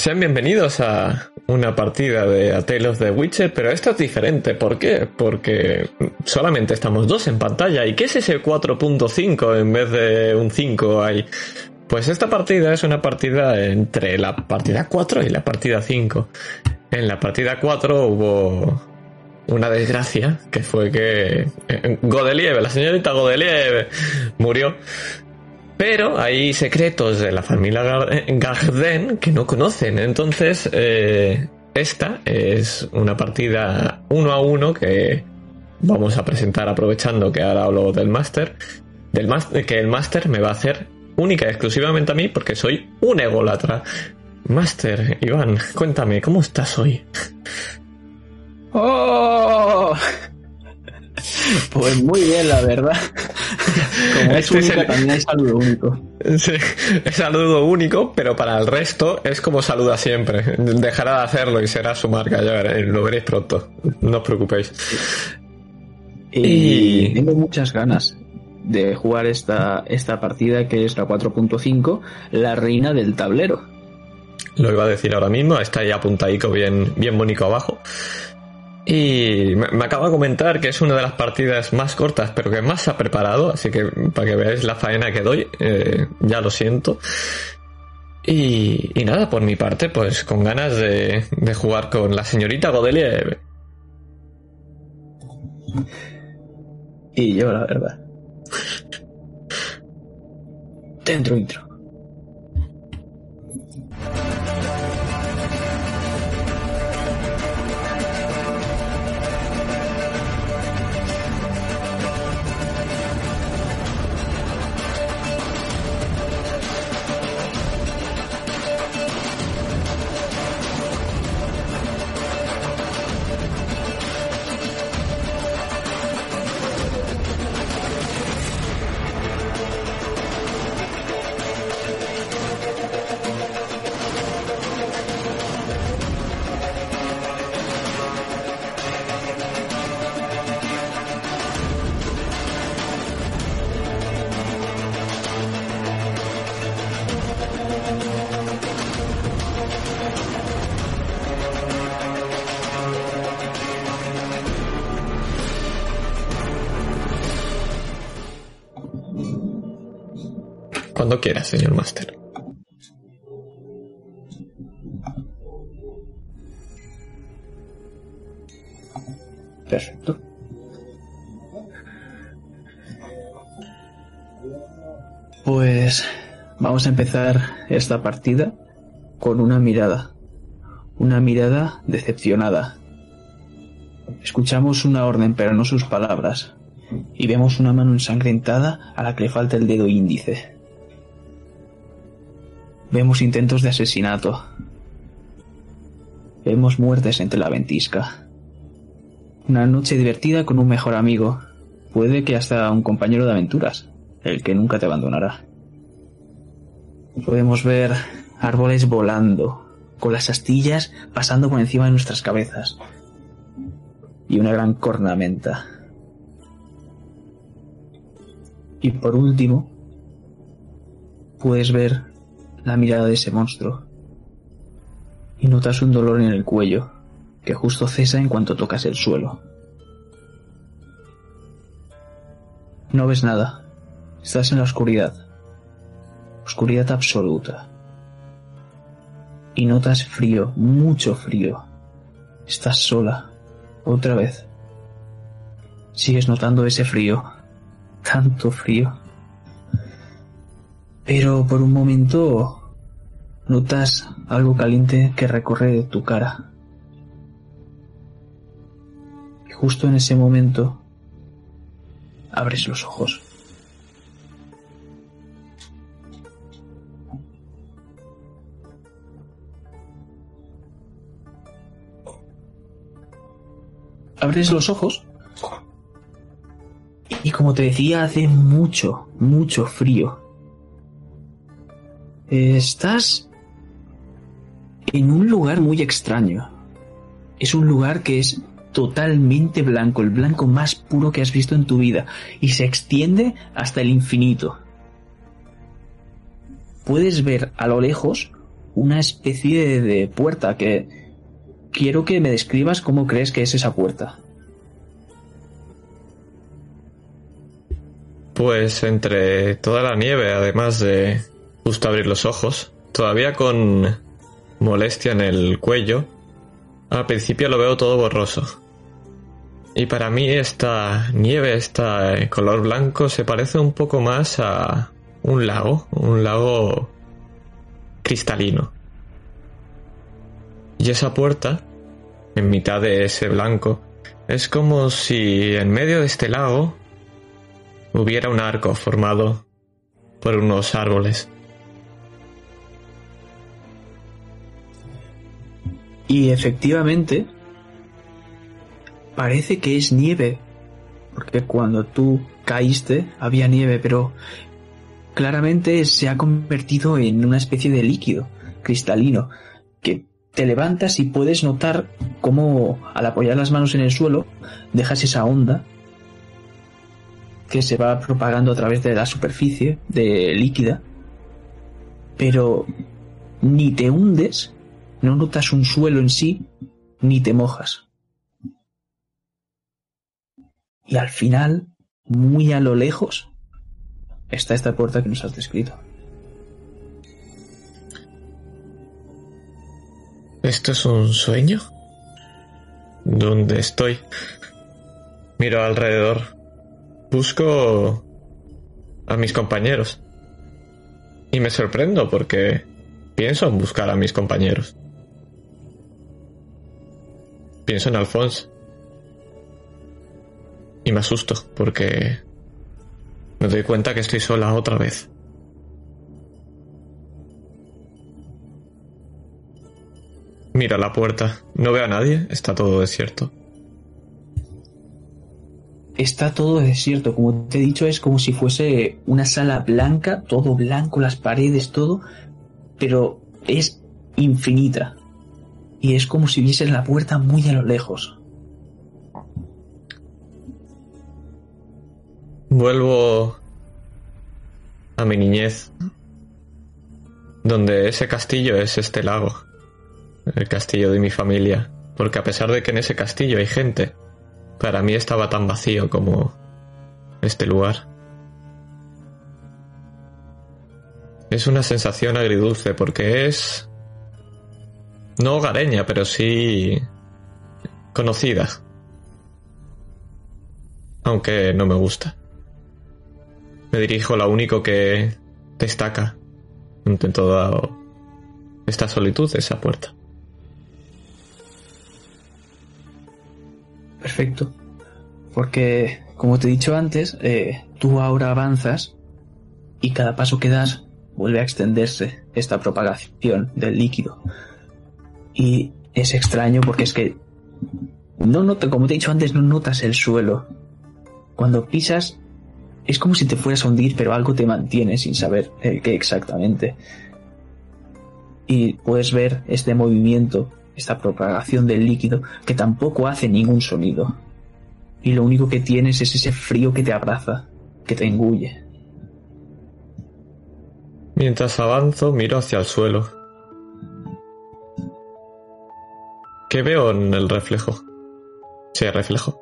Sean bienvenidos a una partida de A Tale of the Witcher, pero esto es diferente. ¿Por qué? Porque solamente estamos dos en pantalla. ¿Y qué es ese 4.5 en vez de un 5 ahí? Pues esta partida es una partida entre la partida 4 y la partida 5. En la partida 4 hubo una desgracia, que fue que eh, Godelieve, la señorita Godelieve, murió pero hay secretos de la familia Garden que no conocen. Entonces, eh, esta es una partida uno a uno que vamos a presentar aprovechando que ahora hablo del máster. Que el máster me va a hacer única y exclusivamente a mí porque soy un ególatra. Máster, Iván, cuéntame, ¿cómo estás hoy? ¡Oh! Pues muy bien, la verdad. Como es este única, también hay saludo único. Sí, es saludo único, pero para el resto es como saluda siempre. Dejará de hacerlo y será su marca, ya veréis, lo veréis pronto. No os preocupéis. Y, tengo muchas ganas de jugar esta, esta partida que es la 4.5, la reina del tablero. Lo iba a decir ahora mismo, está ahí apuntadico bien, bien bonito abajo. Y me, acaba de comentar que es una de las partidas más cortas, pero que más se ha preparado, así que para que veáis la faena que doy, eh, ya lo siento. Y, nada, por mi parte, pues con ganas de, jugar con la señorita Godelia. Y yo, la verdad. Dentro intro. Quiera, señor Master. Perfecto. Pues vamos a empezar esta partida con una mirada. Una mirada decepcionada. Escuchamos una orden, pero no sus palabras. Y vemos una mano ensangrentada a la que le falta el dedo índice. Vemos intentos de asesinato. Vemos muertes entre la ventisca. Una noche divertida con un mejor amigo. Puede que hasta un compañero de aventuras, el que nunca te abandonará. Podemos ver árboles volando, con las astillas pasando por encima de nuestras cabezas. Y una gran cornamenta. Y por último, puedes ver la mirada de ese monstruo. Y notas un dolor en el cuello, que justo cesa en cuanto tocas el suelo. No ves nada. Estás en la oscuridad. Oscuridad absoluta. Y notas frío, mucho frío. Estás sola. Otra vez. Sigues notando ese frío. Tanto frío. Pero por un momento notas algo caliente que recorre tu cara. Y justo en ese momento abres los ojos. Abres los ojos y como te decía, hace mucho, mucho frío. Estás en un lugar muy extraño. Es un lugar que es totalmente blanco, el blanco más puro que has visto en tu vida, y se extiende hasta el infinito. Puedes ver a lo lejos una especie de puerta que quiero que me describas cómo crees que es esa puerta. Pues entre toda la nieve, además de justo abrir los ojos, todavía con molestia en el cuello, al principio lo veo todo borroso. Y para mí esta nieve, este color blanco, se parece un poco más a un lago, un lago cristalino. Y esa puerta, en mitad de ese blanco, es como si en medio de este lago hubiera un arco formado por unos árboles. Y efectivamente, parece que es nieve, porque cuando tú caíste había nieve, pero claramente se ha convertido en una especie de líquido cristalino que te levantas y puedes notar cómo al apoyar las manos en el suelo dejas esa onda que se va propagando a través de la superficie de líquida, pero ni te hundes, no notas un suelo en sí, ni te mojas. Y al final, muy a lo lejos, está esta puerta que nos has descrito. ¿Esto es un sueño? ¿Dónde estoy? Miro alrededor. Busco a mis compañeros. Y me sorprendo porque pienso en buscar a mis compañeros. Pienso en Alphonse. Y me asusto porque me doy cuenta que estoy sola otra vez. Mira la puerta. No veo a nadie. Está todo desierto. Está todo desierto. Como te he dicho, es como si fuese una sala blanca, todo blanco, las paredes, todo. Pero es infinita. Y es como si viese la puerta muy a lo lejos. Vuelvo a mi niñez, donde ese castillo es este lago, el castillo de mi familia, porque a pesar de que en ese castillo hay gente, para mí estaba tan vacío como este lugar. Es una sensación agridulce porque es no hogareña, pero sí conocida. Aunque no me gusta. Me dirijo a lo único que destaca ante toda esta solitud, esa puerta. Perfecto. Porque, como te he dicho antes, eh, tú ahora avanzas y cada paso que das vuelve a extenderse esta propagación del líquido. Y es extraño porque es que no nota, como te he dicho antes, no notas el suelo. Cuando pisas es como si te fueras a hundir, pero algo te mantiene sin saber el qué exactamente. Y puedes ver este movimiento, esta propagación del líquido, que tampoco hace ningún sonido. Y lo único que tienes es ese frío que te abraza, que te engulle. Mientras avanzo, miro hacia el suelo. ¿Qué veo en el reflejo? ¿Sí hay reflejo?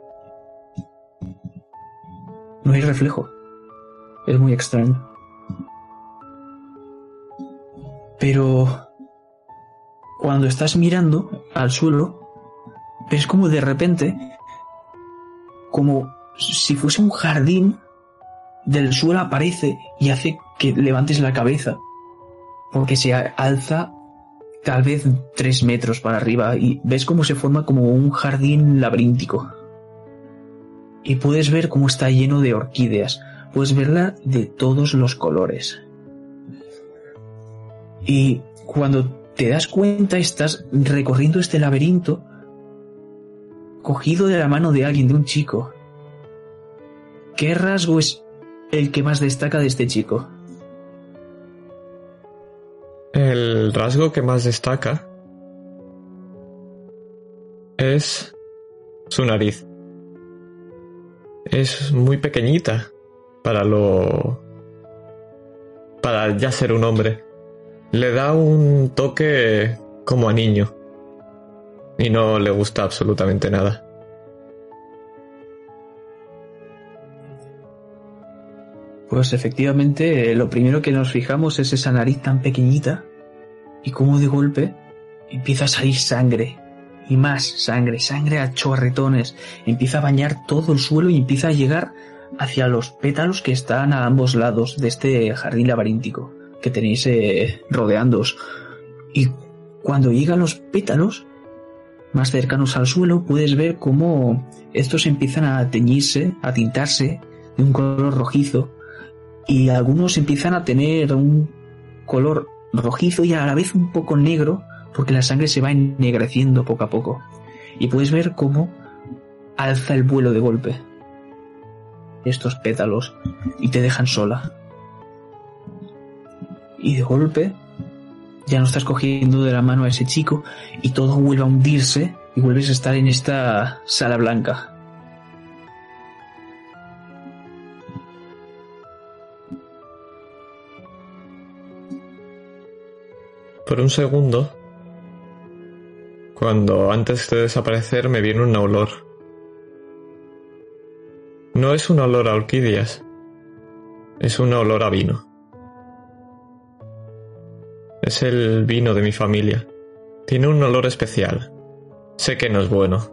No hay reflejo. Es muy extraño. Pero cuando estás mirando al suelo, ves como de repente, como si fuese un jardín, del suelo aparece y hace que levantes la cabeza, porque se alza tal vez tres metros para arriba y ves cómo se forma como un jardín laberíntico. Y puedes ver cómo está lleno de orquídeas, puedes verla de todos los colores. Y cuando te das cuenta estás recorriendo este laberinto cogido de la mano de alguien, de un chico. ¿Qué rasgo es el que más destaca de este chico? El rasgo que más destaca es su nariz. Es muy pequeñita para lo... para ya ser un hombre. le da un toque como a niño. Y no le gusta absolutamente nada. Pues efectivamente, lo primero que nos fijamos es esa nariz tan pequeñita y cómo de golpe empieza a salir sangre y más sangre, sangre a chorretones, empieza a bañar todo el suelo y empieza a llegar hacia los pétalos que están a ambos lados de este jardín laberíntico que tenéis eh. Y cuando llegan los pétalos más cercanos al suelo, puedes ver cómo estos empiezan a teñirse, a tintarse de un color rojizo y algunos empiezan a tener un color rojizo y a la vez un poco negro porque la sangre se va ennegreciendo poco a poco. Y puedes ver cómo alza el vuelo de golpe estos pétalos y te dejan sola. Y de golpe ya no estás cogiendo de la mano a ese chico y todo vuelve a hundirse y vuelves a estar en esta sala blanca. Por un segundo, cuando antes de desaparecer me viene un olor. No es un olor a orquídeas, es un olor a vino. Es el vino de mi familia. Tiene un olor especial. Sé que no es bueno.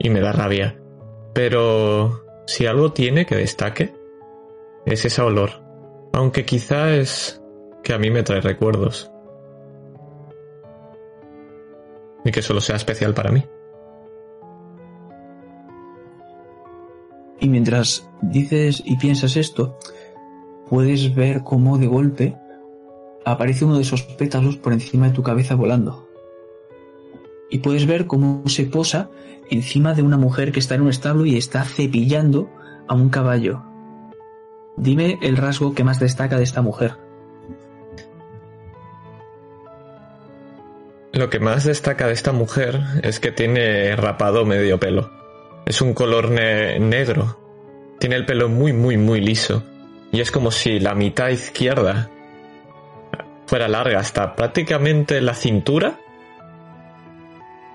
Y me da rabia. Pero si algo tiene que destaque, es ese olor. Aunque quizá es que a mí me trae recuerdos. Y que solo sea especial para mí. Y mientras dices y piensas esto, puedes ver cómo de golpe aparece uno de esos pétalos por encima de tu cabeza volando. Y puedes ver cómo se posa encima de una mujer que está en un establo y está cepillando a un caballo. Dime el rasgo que más destaca de esta mujer. Lo que más destaca de esta mujer es que tiene rapado medio pelo. Es un color negro. Tiene el pelo muy, muy, muy liso. Y es como si la mitad izquierda fuera larga hasta prácticamente la cintura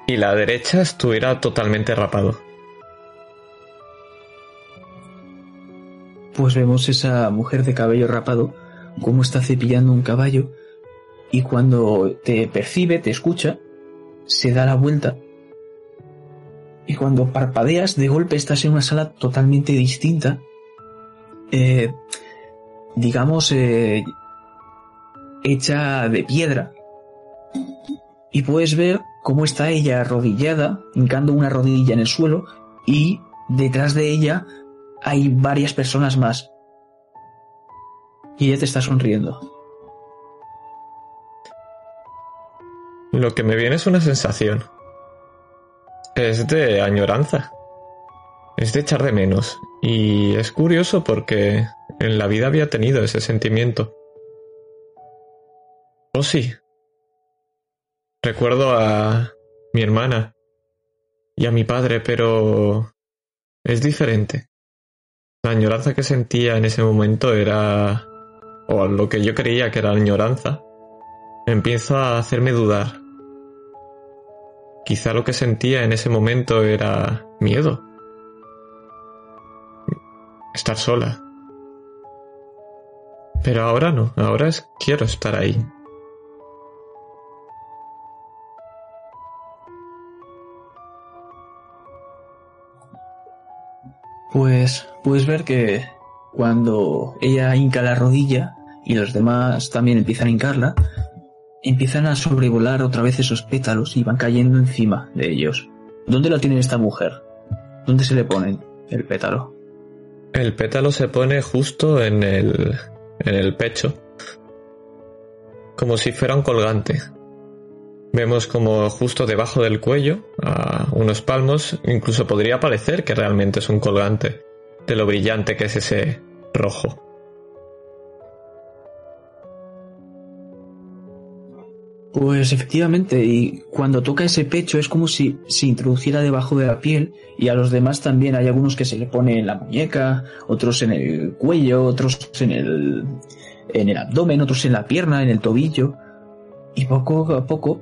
y la derecha estuviera totalmente rapado. Pues vemos esa mujer de cabello rapado, cómo está cepillando un caballo y cuando te percibe, te escucha, se da la vuelta y cuando parpadeas de golpe estás en una sala totalmente distinta, eh, digamos, eh, hecha de piedra. Y puedes ver cómo está ella arrodillada, hincando una rodilla en el suelo, y detrás de ella hay varias personas más. Y ella te está sonriendo. Lo que me viene es una sensación. Es de añoranza. Es de echar de menos. Y es curioso porque en la vida había tenido ese sentimiento. Oh, sí. Recuerdo a mi hermana y a mi padre, pero es diferente. La añoranza que sentía en ese momento era, o lo que yo creía que era añoranza, empiezo a hacerme dudar. Quizá lo que sentía en ese momento era miedo. Estar sola. Pero ahora no, ahora es quiero estar ahí. Pues puedes ver que cuando ella hinca la rodilla y los demás también empiezan a hincarla, empiezan a sobrevolar otra vez esos pétalos y van cayendo encima de ellos. ¿Dónde lo tiene esta mujer? ¿Dónde se le pone el pétalo? El pétalo se pone justo en el, en el pecho, como si fuera un colgante. Vemos como justo debajo del cuello, a unos palmos, incluso podría parecer que realmente es un colgante, de lo brillante que es ese rojo. Pues efectivamente, y cuando toca ese pecho es como si se introduciera debajo de la piel y a los demás también. Hay algunos que se le pone en la muñeca, otros en el cuello, otros en el, en el abdomen, otros en la pierna, en el tobillo. Y poco a poco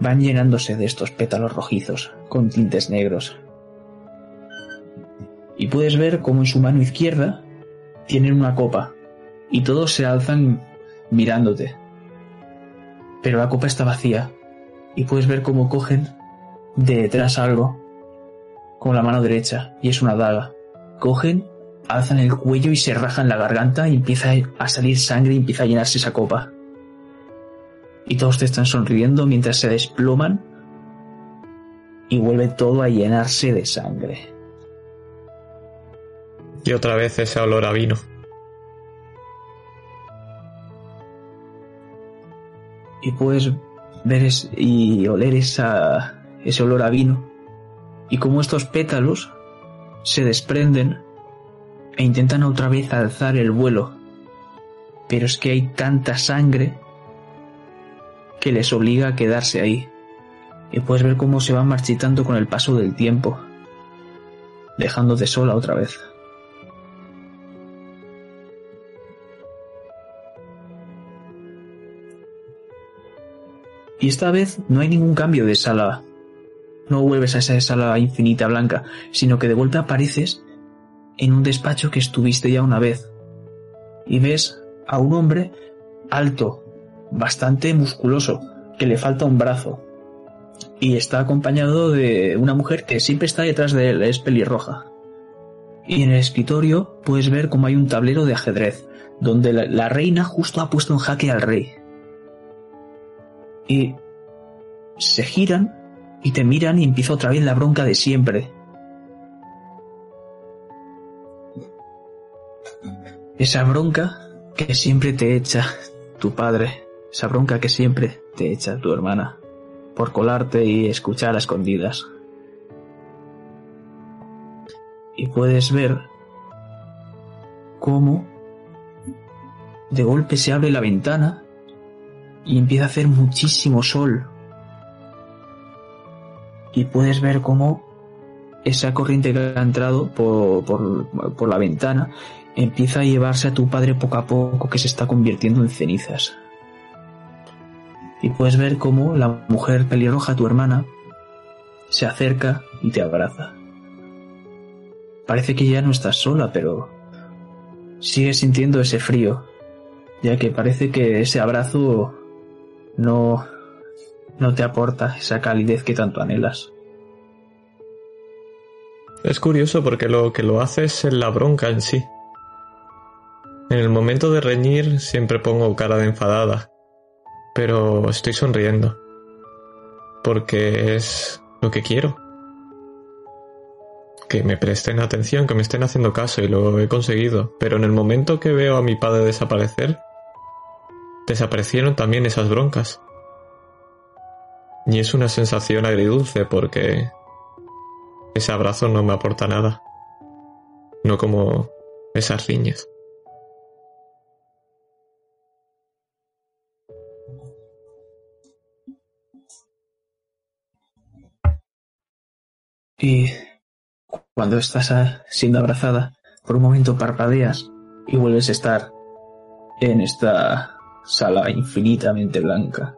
van llenándose de estos pétalos rojizos con tintes negros. Y puedes ver como en su mano izquierda tienen una copa y todos se alzan mirándote pero la copa está vacía y puedes ver cómo cogen de detrás algo con la mano derecha y es una daga. Cogen, alzan el cuello y se rajan la garganta y empieza a salir sangre y empieza a llenarse esa copa. Y todos te están sonriendo mientras se desploman y vuelve todo a llenarse de sangre. Y otra vez ese olor a vino. Y puedes ver y oler esa, ese olor a vino y cómo estos pétalos se desprenden e intentan otra vez alzar el vuelo. Pero es que hay tanta sangre que les obliga a quedarse ahí. Y puedes ver cómo se van marchitando con el paso del tiempo, dejándote sola otra vez. Y esta vez no hay ningún cambio de sala. No vuelves a esa sala infinita blanca, sino que de vuelta apareces en un despacho que estuviste ya una vez. Y ves a un hombre alto, bastante musculoso, que le falta un brazo. Y está acompañado de una mujer que siempre está detrás de él, es pelirroja. Y en el escritorio puedes ver cómo hay un tablero de ajedrez, donde la, reina justo ha puesto en jaque al rey y se giran y te miran y empieza otra vez la bronca de siempre. Esa bronca que siempre te echa tu padre, esa bronca que siempre te echa tu hermana, por colarte y escuchar a escondidas. Y puedes ver cómo de golpe se abre la ventana y empieza a hacer muchísimo sol. Y puedes ver cómo esa corriente que ha entrado por, por, la ventana empieza a llevarse a tu padre poco a poco que se está convirtiendo en cenizas. Y puedes ver cómo la mujer pelirroja, tu hermana, se acerca y te abraza. Parece que ya no estás sola, pero sigues sintiendo ese frío, ya que parece que ese abrazo no, no te aporta esa calidez que tanto anhelas. Es curioso porque lo que lo hace es la bronca en sí. En el momento de reñir siempre pongo cara de enfadada, pero estoy sonriendo. Porque es lo que quiero. Que me presten atención, que me estén haciendo caso y lo he conseguido. Pero en el momento que veo a mi padre desaparecer, desaparecieron también esas broncas. Y es una sensación agridulce porque ese abrazo no me aporta nada. No como esas riñas. Y cuando estás siendo abrazada, por un momento parpadeas y vuelves a estar en esta sala infinitamente blanca.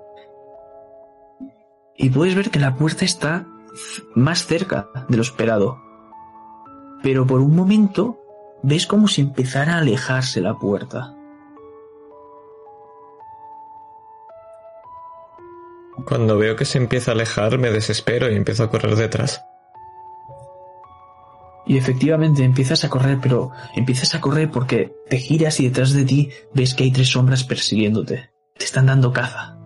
Y puedes ver que la puerta está más cerca de lo esperado. Pero por un momento ves como si empezara a alejarse la puerta. Cuando veo que se empieza a alejar me desespero y empiezo a correr detrás. Y efectivamente empiezas a correr, pero empiezas a correr porque te giras y detrás de ti ves que hay tres sombras persiguiéndote. Te están dando caza.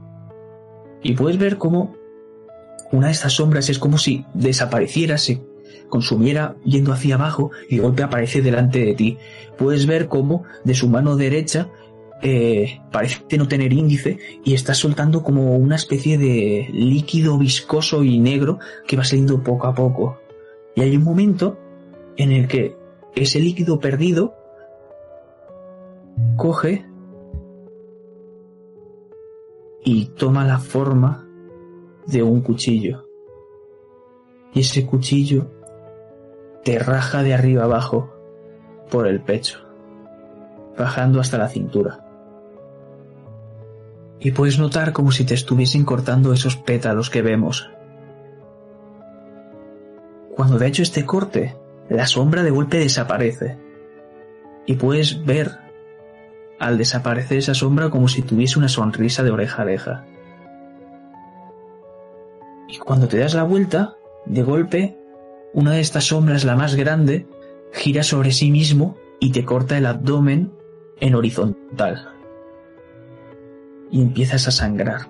Y puedes ver cómo una de estas sombras es como si desapareciera, se consumiera yendo hacia abajo y de golpe aparece delante de ti. Puedes ver cómo de su mano derecha eh, parece no tener índice y está soltando como una especie de líquido viscoso y negro que va saliendo poco a poco. Y hay un momento en el que ese líquido perdido coge y toma la forma de un cuchillo. Y ese cuchillo te raja de arriba abajo por el pecho, bajando hasta la cintura. Y puedes notar como si te estuviesen cortando esos pétalos que vemos. Cuando ha hecho este corte, la sombra de golpe desaparece. Y puedes ver al desaparecer esa sombra como si tuviese una sonrisa de oreja a oreja. Y cuando te das la vuelta, de golpe, una de estas sombras, la más grande, gira sobre sí mismo y te corta el abdomen en horizontal. Y empiezas a sangrar.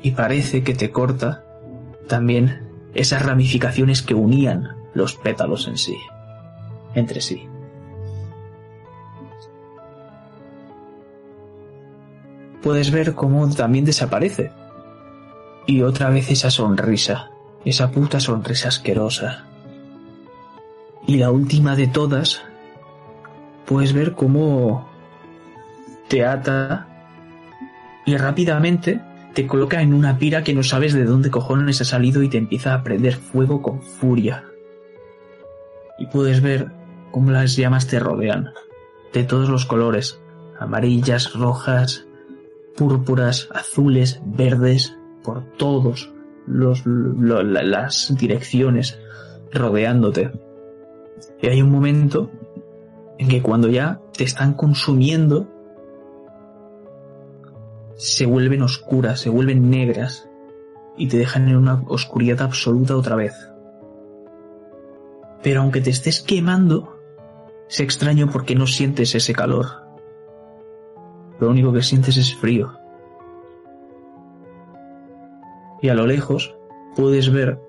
Y parece que te corta también esas ramificaciones que unían los pétalos en sí, entre sí. Puedes ver cómo también desaparece. Y otra vez esa sonrisa, esa puta sonrisa asquerosa. Y la última de todas, puedes ver cómo te ata y rápidamente te coloca en una pira que no sabes de dónde cojones ha salido y te empieza a prender fuego con furia. Y puedes ver cómo las llamas te rodean, de todos los colores, amarillas, rojas, púrpuras, azules, verdes, por todos los, las direcciones rodeándote. Y hay un momento en que cuando ya te están consumiendo, se vuelven oscuras, se vuelven negras y te dejan en una oscuridad absoluta otra vez. Pero aunque te estés quemando, es extraño porque no sientes ese calor. Lo único que sientes es frío. Y a lo lejos puedes ver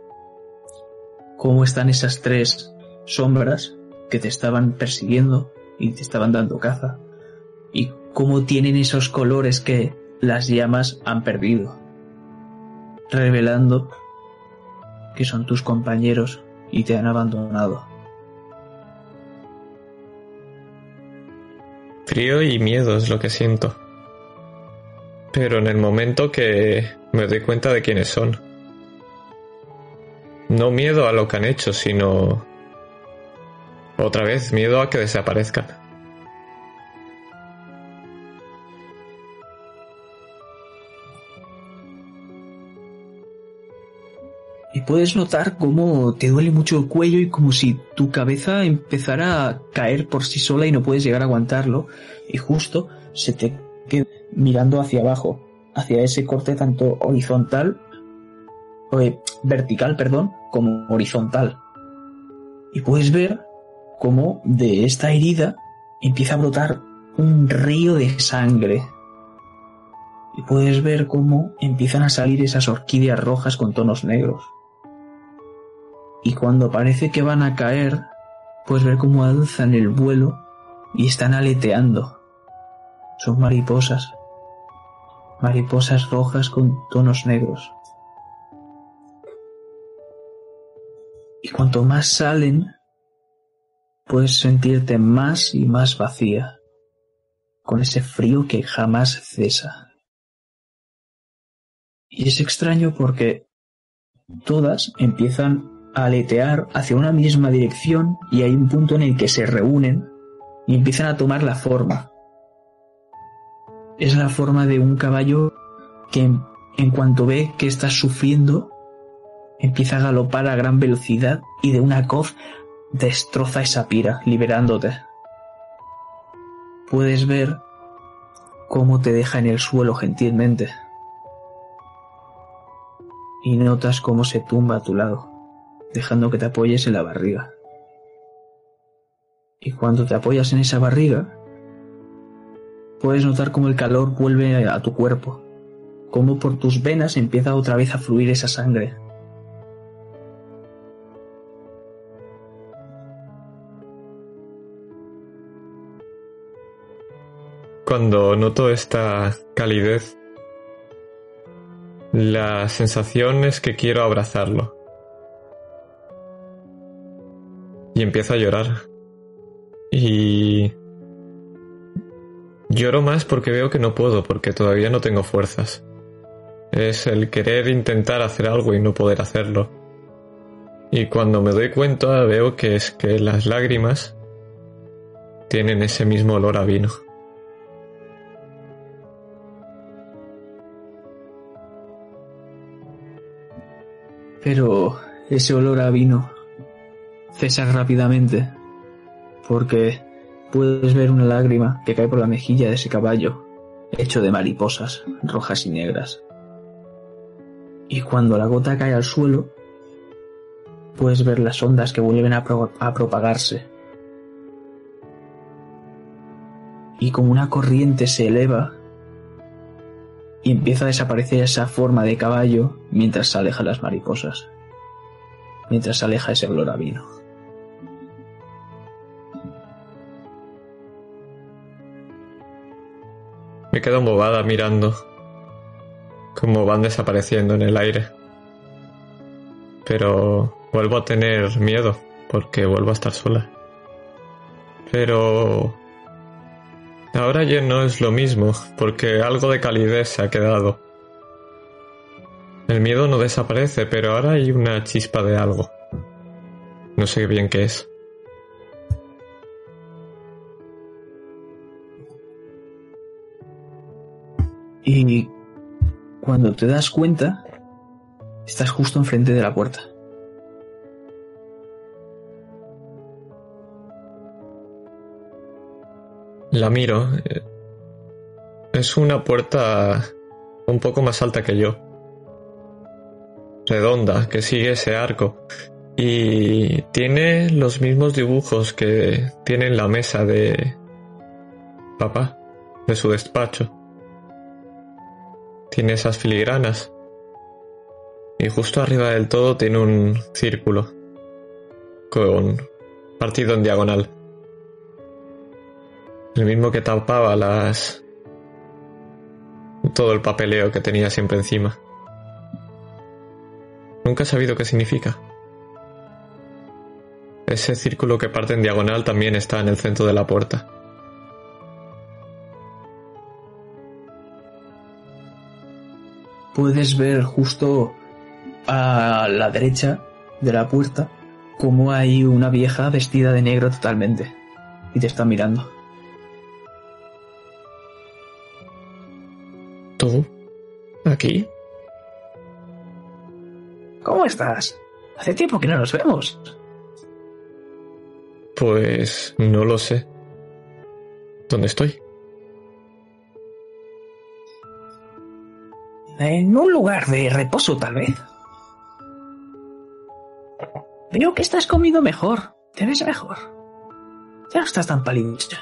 cómo están esas tres sombras que te estaban persiguiendo y te estaban dando caza. Y cómo tienen esos colores que las llamas han perdido, revelando que son tus compañeros y te han abandonado. Frío y miedo es lo que siento. Pero en el momento que me doy cuenta de quiénes son. No miedo a lo que han hecho, sino... Otra vez, miedo a que desaparezcan. Puedes notar cómo te duele mucho el cuello y como si tu cabeza empezara a caer por sí sola y no puedes llegar a aguantarlo y justo se te queda mirando hacia abajo, hacia ese corte tanto horizontal, eh, vertical, perdón, como horizontal. Y puedes ver cómo de esta herida empieza a brotar un río de sangre. Y puedes ver cómo empiezan a salir esas orquídeas rojas con tonos negros y cuando parece que van a caer, puedes ver cómo alzan el vuelo y están aleteando. Son mariposas, mariposas rojas con tonos negros. Y cuanto más salen, puedes sentirte más y más vacía, con ese frío que jamás cesa. Y es extraño porque todas empiezan aletear hacia una misma dirección y hay un punto en el que se reúnen y empiezan a tomar la forma. Es la forma de un caballo que en, cuanto ve que estás sufriendo, empieza a galopar a gran velocidad y de una coz destroza esa pira, liberándote. Puedes ver cómo te deja en el suelo gentilmente. Y notas cómo se tumba a tu lado dejando que te apoyes en la barriga. Y cuando te apoyas en esa barriga, puedes notar cómo el calor vuelve a tu cuerpo, cómo por tus venas empieza otra vez a fluir esa sangre. Cuando noto esta calidez, la sensación es que quiero abrazarlo. Y empiezo a llorar. Y Lloro más porque veo que no puedo, porque todavía no tengo fuerzas. Es el querer intentar hacer algo y no poder hacerlo. Y cuando me doy cuenta veo que es que las lágrimas tienen ese mismo olor a vino. Pero ese olor a vino cesa rápidamente porque puedes ver una lágrima que cae por la mejilla de ese caballo, hecho de mariposas rojas y negras. Y cuando la gota cae al suelo, puedes ver las ondas que vuelven a, a propagarse. Y como una corriente se eleva y empieza a desaparecer esa forma de caballo mientras se alejan las mariposas, mientras se aleja ese olor a vino. Me quedo embobada mirando cómo van desapareciendo en el aire. Pero vuelvo a tener miedo porque vuelvo a estar sola. Pero ahora ya no es lo mismo porque algo de calidez se ha quedado. El miedo no desaparece, pero ahora hay una chispa de algo. No sé bien qué es. Y cuando te das cuenta, estás justo enfrente de la puerta. La miro. Es una puerta un poco más alta que yo. Redonda, que sigue ese arco. Y tiene los mismos dibujos que tiene en la mesa de papá, de su despacho. Tiene esas filigranas. Y justo arriba del todo tiene un círculo. Con partido en diagonal. El mismo que tapaba las... todo el papeleo que tenía siempre encima. Nunca he sabido qué significa. Ese círculo que parte en diagonal también está en el centro de la puerta. Puedes ver justo a la derecha de la puerta como hay una vieja vestida de negro totalmente y te está mirando. ¿Tú? ¿Aquí? ¿Cómo estás? Hace tiempo que no nos vemos. Pues no lo sé. ¿Dónde estoy? En un lugar de reposo, tal vez. Veo que estás comido mejor. Te ves mejor. Ya no estás tan palincha.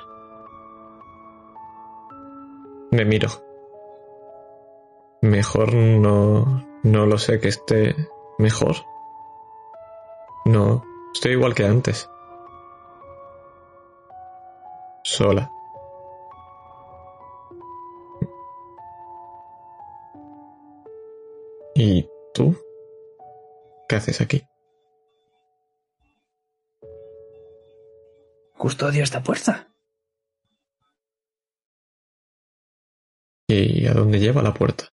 Me miro. Mejor no... No lo sé que esté mejor. No, estoy igual que antes. Sola. Tú? ¿Qué haces aquí? Custodio esta puerta. ¿Y a dónde lleva la puerta?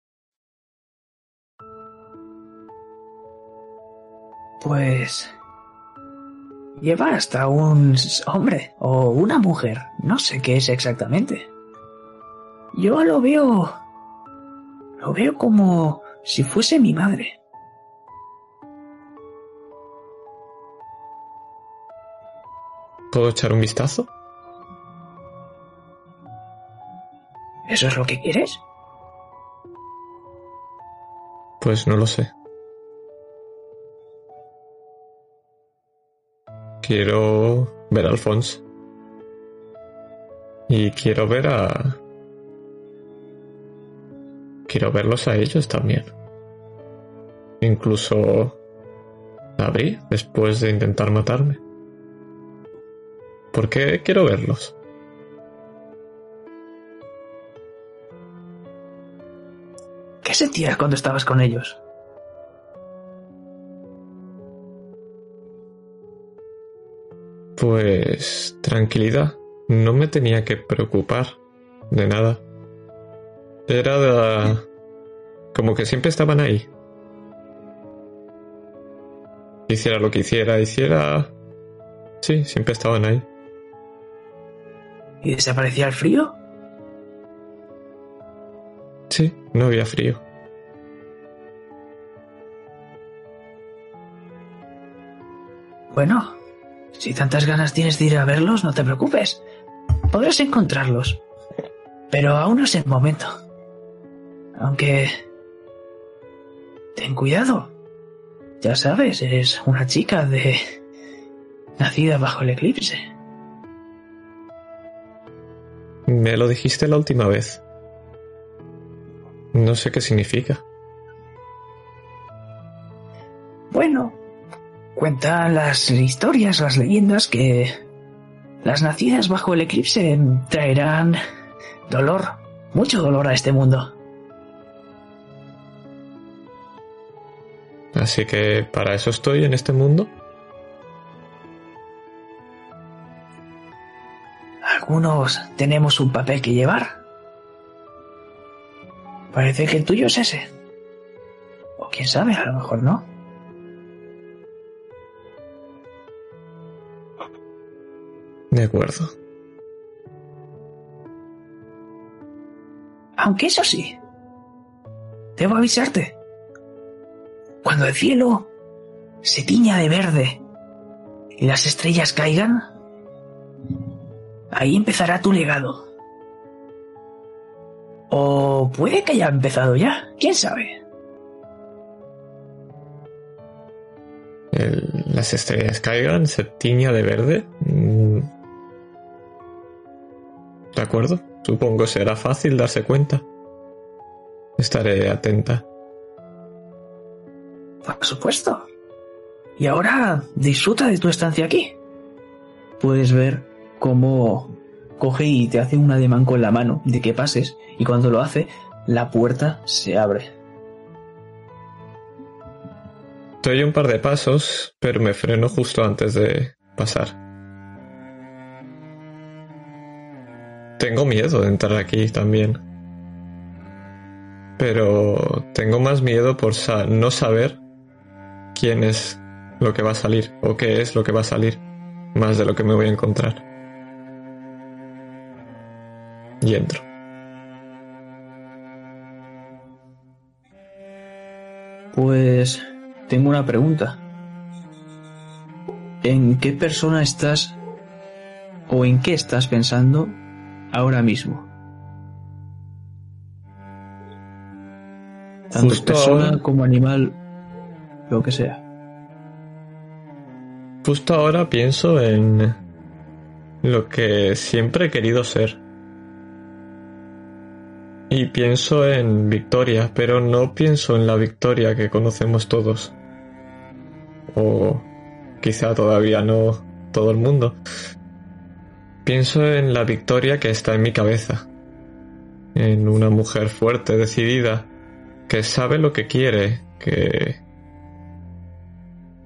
Pues... Lleva hasta un hombre o una mujer. No sé qué es exactamente. Yo lo veo... Lo veo como si fuese mi madre. ¿Puedo echar un vistazo? ¿Eso es lo que quieres? Pues no lo sé. Quiero ver a Alphonse. Y quiero ver a... Quiero verlos a ellos también. Incluso abrí después de intentar matarme. ¿Por qué quiero verlos? ¿Qué sentías cuando estabas con ellos? Pues tranquilidad. No me tenía que preocupar. de nada. Era como que siempre estaban ahí. Hiciera lo que hiciera, hiciera... Sí, siempre estaban ahí. ¿Y desaparecía el frío? Sí, no había frío. Bueno, si tantas ganas tienes de ir a verlos, no te preocupes. Podrás encontrarlos. Pero aún no es el momento. Aunque... Ten cuidado. Ya sabes, eres una chica de... nacida bajo el eclipse. Me lo dijiste la última vez. No sé qué significa. Bueno, cuentan las historias, las leyendas que las nacidas bajo el eclipse traerán dolor, mucho dolor a este mundo. Así que para eso estoy en este mundo. Algunos tenemos un papel que llevar. Parece que el tuyo es ese. O quién sabe, a lo mejor no. De acuerdo. Aunque eso sí, debo avisarte. Cuando el cielo se tiña de verde y las estrellas caigan, ahí empezará tu legado. O puede que haya empezado ya, quién sabe. Las estrellas caigan, se tiña de verde. Mm. De acuerdo, supongo será fácil darse cuenta. Estaré atenta. Por supuesto. Y ahora disfruta de tu estancia aquí. Puedes ver cómo coge y te hace un ademán con la mano de que pases y cuando lo hace, la puerta se abre. Doy un par de pasos, pero me freno justo antes de pasar. Tengo miedo de entrar aquí también. Pero tengo más miedo por sa- no saber quién es lo que va a salir o qué es lo que va a salir, más de lo que me voy a encontrar. Y entro. Pues tengo una pregunta. ¿En qué persona estás o en qué estás pensando ahora mismo? Tanto Justo persona ahora- como animal, lo que sea. Justo ahora pienso en lo que siempre he querido ser. Y pienso en Victoria, pero no pienso en la Victoria que conocemos todos. O quizá todavía no todo el mundo. Pienso en la Victoria que está en mi cabeza. En una mujer fuerte, decidida, que sabe lo que quiere, que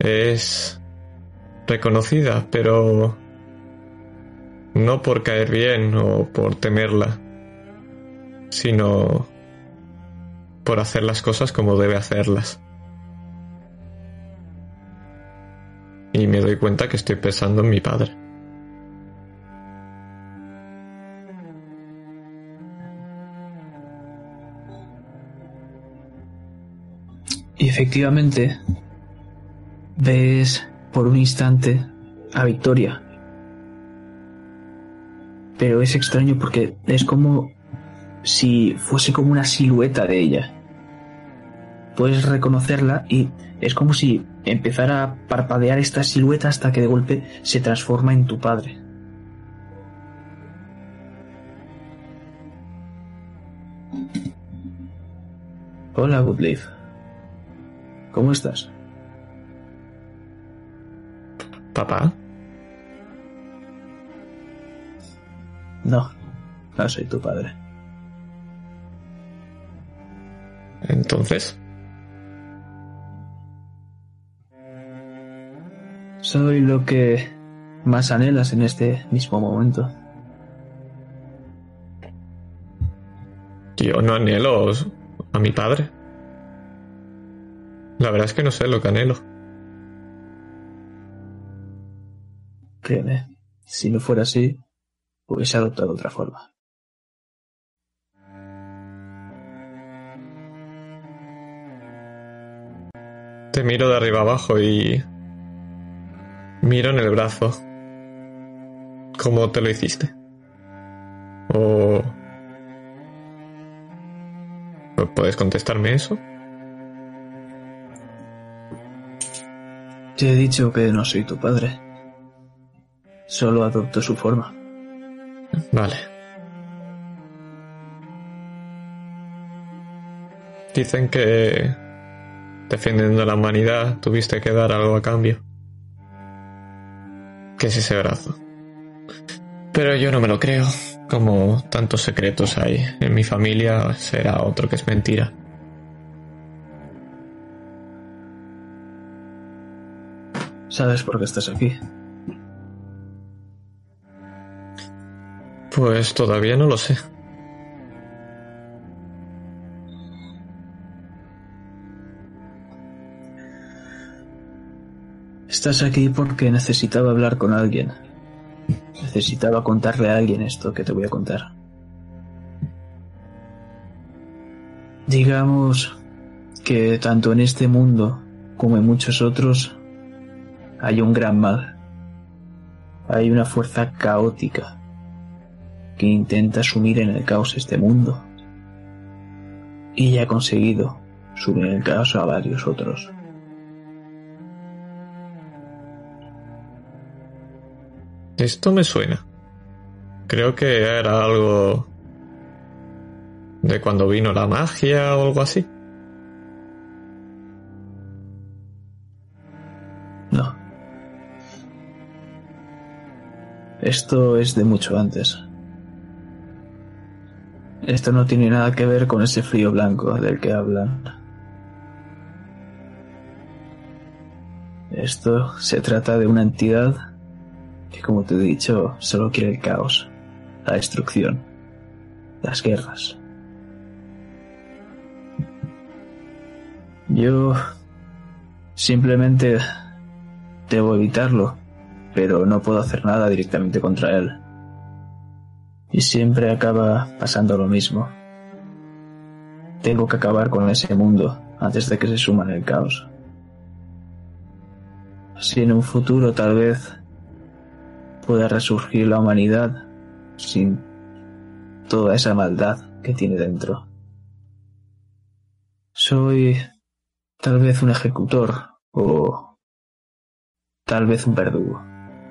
es reconocida, pero no por caer bien o por temerla, sino por hacer las cosas como debe hacerlas. Y me doy cuenta que estoy pensando en mi padre. Y efectivamente, ves por un instante a Victoria. Pero es extraño porque es como si fuese como una silueta de ella. Puedes reconocerla y es como si empezara a parpadear esta silueta hasta que de golpe se transforma en tu padre. Hola, Goodleaf. ¿Cómo estás? Papá, No, no soy tu padre. entonces, Soy lo que más anhelas en este mismo momento. Yo no anhelo a mi padre. La verdad es que no sé lo que anhelo. Créeme, si no fuera así, hubiese adoptado otra forma. Te miro de arriba abajo y miro en el brazo. ¿Cómo te lo hiciste? ¿O ¿Puedes contestarme eso? Te he dicho que no soy tu padre. Solo adopto su forma. Vale. Dicen que defendiendo la humanidad, tuviste que dar algo a cambio. ¿Qué es ese brazo? Pero yo no me lo creo. Como tantos secretos hay en mi familia, será otro que es mentira. ¿Sabes por qué estás aquí? Pues todavía no lo sé. Estás aquí porque necesitaba hablar con alguien. Necesitaba contarle a alguien esto que te voy a contar. Digamos que tanto en este mundo como en muchos otros hay un gran mal. Hay una fuerza caótica que intenta sumir en el caos este mundo. Y ya ha conseguido sumir en el caos a varios otros. Esto me suena. Creo que era algo de cuando vino la magia o algo así. No. Esto es de mucho antes. Esto no tiene nada que ver con ese frío blanco del que hablan. Esto se trata de una entidad que como te he dicho, solo quiere el caos, la destrucción, las guerras. Yo simplemente debo evitarlo, pero no puedo hacer nada directamente contra él. Y siempre acaba pasando lo mismo. Tengo que acabar con ese mundo antes de que se suma en el caos. Si en un futuro tal vez pueda resurgir la humanidad sin toda esa maldad que tiene dentro. Soy tal vez un ejecutor o tal vez un verdugo,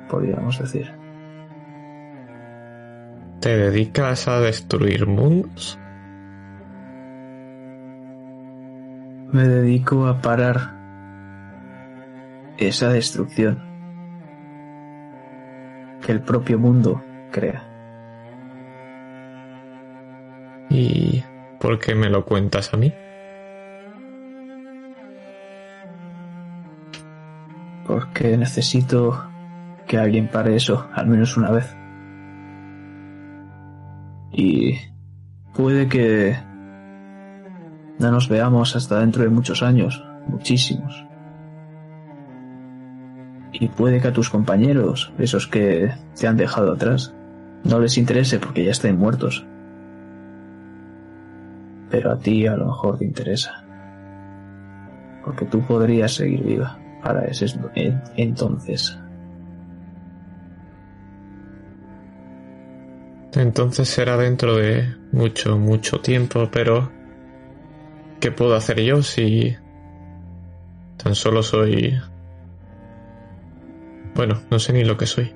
podríamos decir. ¿Te dedicas a destruir mundos? Me dedico a parar esa destrucción que el propio mundo crea. ¿Y por qué me lo cuentas a mí? Porque necesito que alguien pare eso, al menos una vez. Y puede que no nos veamos hasta dentro de muchos años, muchísimos. Y puede que a tus compañeros, esos que te han dejado atrás, no les interese porque ya estén muertos. Pero a ti a lo mejor te interesa. Porque tú podrías seguir viva para ese entonces. Entonces será dentro de mucho, mucho tiempo, pero ¿qué puedo hacer yo si tan solo soy bueno, no sé ni lo que soy.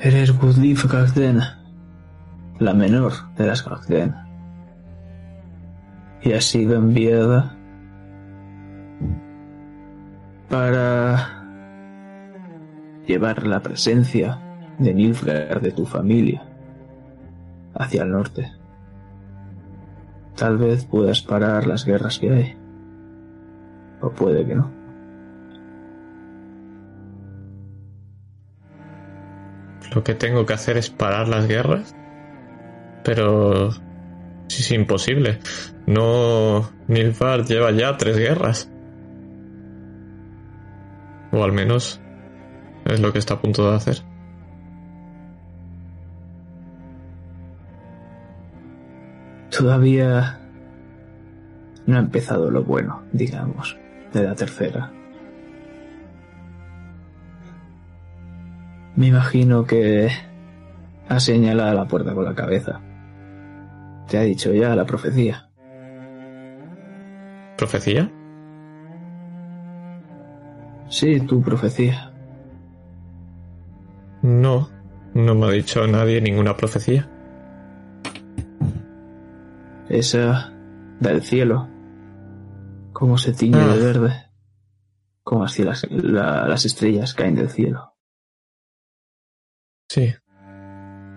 Eres Gudlif Gagden, la menor de las Gagden. Y has sido enviada para llevar la presencia de Nilfgaard de tu familia hacia el norte. Tal vez puedas parar las guerras que hay. O puede que no. lo que tengo que hacer es parar las guerras. Pero es imposible. No, Nilfgaard lleva ya tres guerras. O al menos es lo que está a punto de hacer. Todavía no ha empezado lo bueno, digamos, de la tercera. Me imagino que ha señalado la puerta con la cabeza. Te ha dicho ya la profecía. ¿Profecía? Sí, tu profecía. No, no me ha dicho nadie ninguna profecía. Esa del cielo. Cómo se tiñe Ah. de verde. Como así las, la- las estrellas caen del cielo. Sí.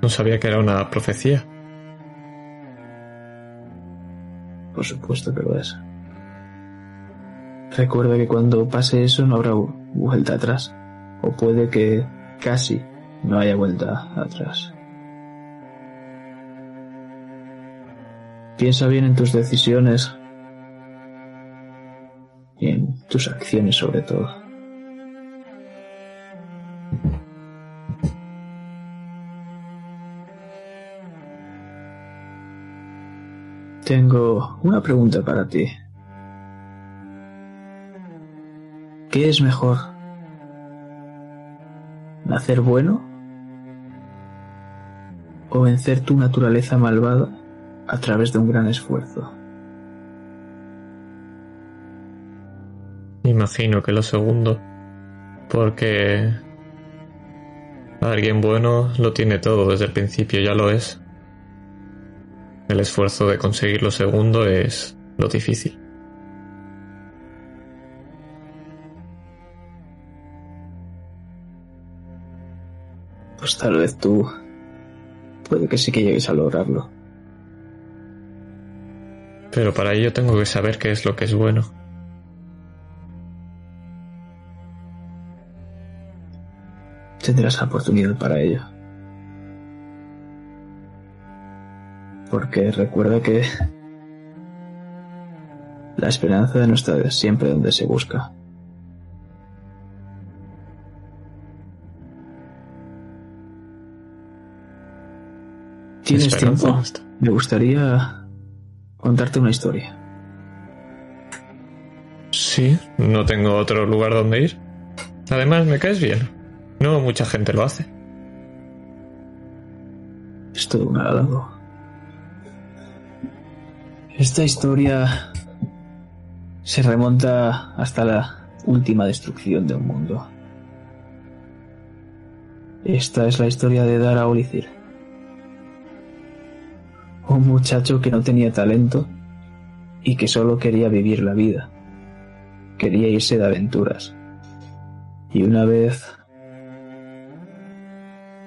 No sabía que era una profecía. Por supuesto que lo es. Recuerda que cuando pase eso no habrá vu- vuelta atrás. O puede que casi no haya vuelta atrás. Piensa bien en tus decisiones y en tus acciones sobre todo. Tengo una pregunta para ti. ¿Qué es mejor? ¿Nacer bueno? ¿O vencer tu naturaleza malvada a través de un gran esfuerzo? Imagino que lo segundo. Porque alguien bueno lo tiene todo desde el principio, ya lo es. El esfuerzo de conseguir lo segundo es lo difícil. Pues tal vez tú puede que sí que llegues a lograrlo. Pero para ello tengo que saber qué es lo que es bueno. Tendrás la oportunidad para ello. Porque recuerda que la esperanza no está siempre donde se busca. ¿Tienes Esperanza tiempo? Me gustaría contarte una historia. Sí, no tengo otro lugar donde ir. Además, me caes bien. No mucha gente lo hace. Es todo un halago. Esta historia se remonta hasta la última destrucción de un mundo. Esta es la historia de Dara Olicir. Un muchacho que no tenía talento y que solo quería vivir la vida. Quería irse de aventuras. Y una vez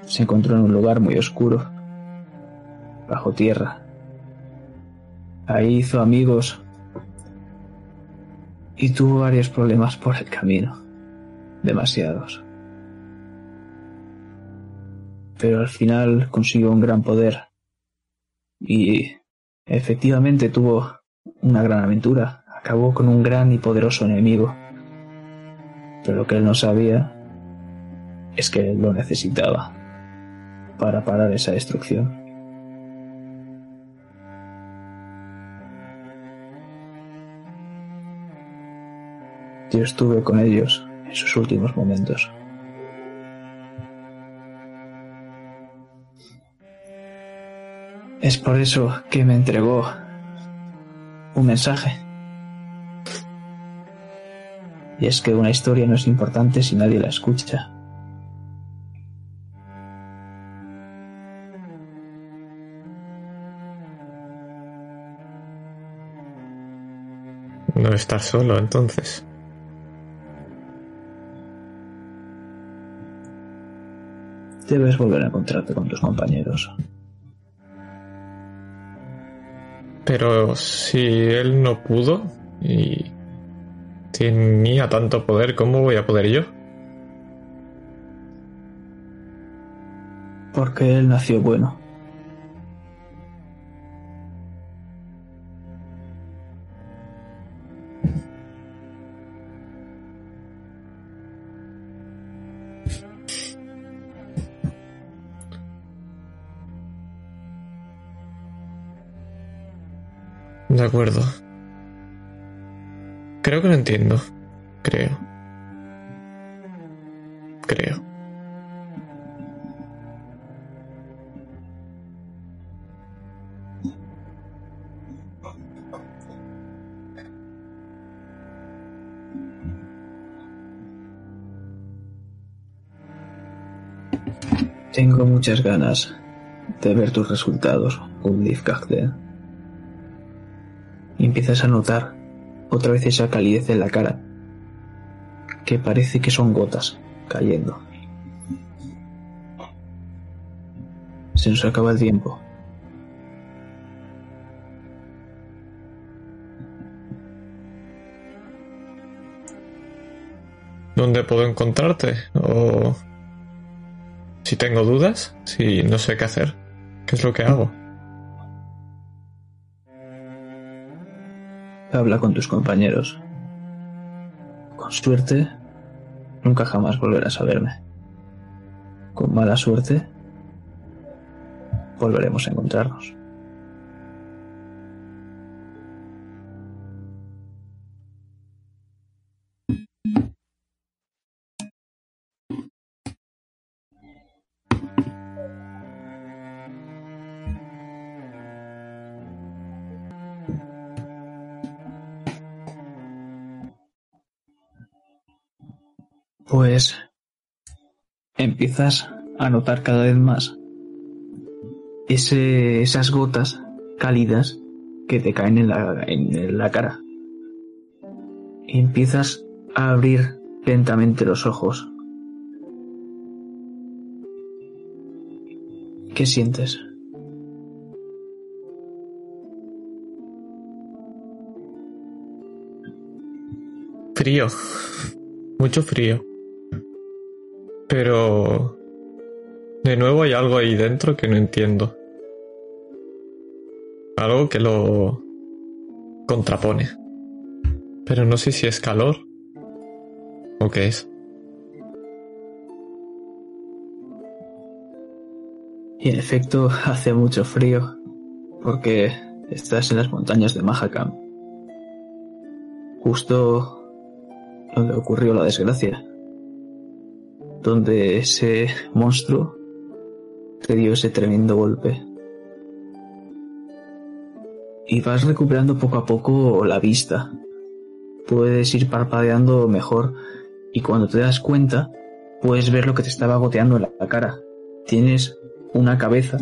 se encontró en un lugar muy oscuro, bajo tierra. Ahí hizo amigos y tuvo varios problemas por el camino, demasiados. Pero al final consiguió un gran poder y efectivamente tuvo una gran aventura. Acabó con un gran y poderoso enemigo. Pero lo que él no sabía es que lo necesitaba para parar esa destrucción. Yo estuve con ellos en sus últimos momentos. Es por eso que me entregó un mensaje. Y es que una historia no es importante si nadie la escucha. No estás solo, entonces. Debes volver a encontrarte con tus compañeros. Pero si él no pudo y tenía tanto poder, ¿cómo voy a poder yo? Porque él nació bueno. De acuerdo. Creo que lo entiendo. Creo. Creo. Tengo muchas ganas de ver tus resultados, Ulrich Kagden. Empiezas a notar otra vez esa calidez en la cara, que parece que son gotas cayendo. Se nos acaba el tiempo. ¿Dónde puedo encontrarte? O si tengo dudas, si no sé qué hacer, ¿qué es lo que hago? Habla con tus compañeros. Con suerte, nunca jamás volverás a verme. Con mala suerte, volveremos a encontrarnos. Empiezas a notar cada vez más esas gotas cálidas que te caen en la, en la cara. Y empiezas a abrir lentamente los ojos. ¿Qué sientes? Frío. Mucho frío. Pero... De nuevo hay algo ahí dentro que no entiendo. Algo que lo contrapone. Pero no sé si es calor o qué es. Y en efecto hace mucho frío porque estás en las montañas de Mahakam. Justo donde ocurrió la desgracia. Donde ese monstruo te dio ese tremendo golpe. Y vas recuperando poco a poco la vista. Puedes ir parpadeando mejor y cuando te das cuenta puedes ver lo que te estaba goteando en la cara. Tienes una cabeza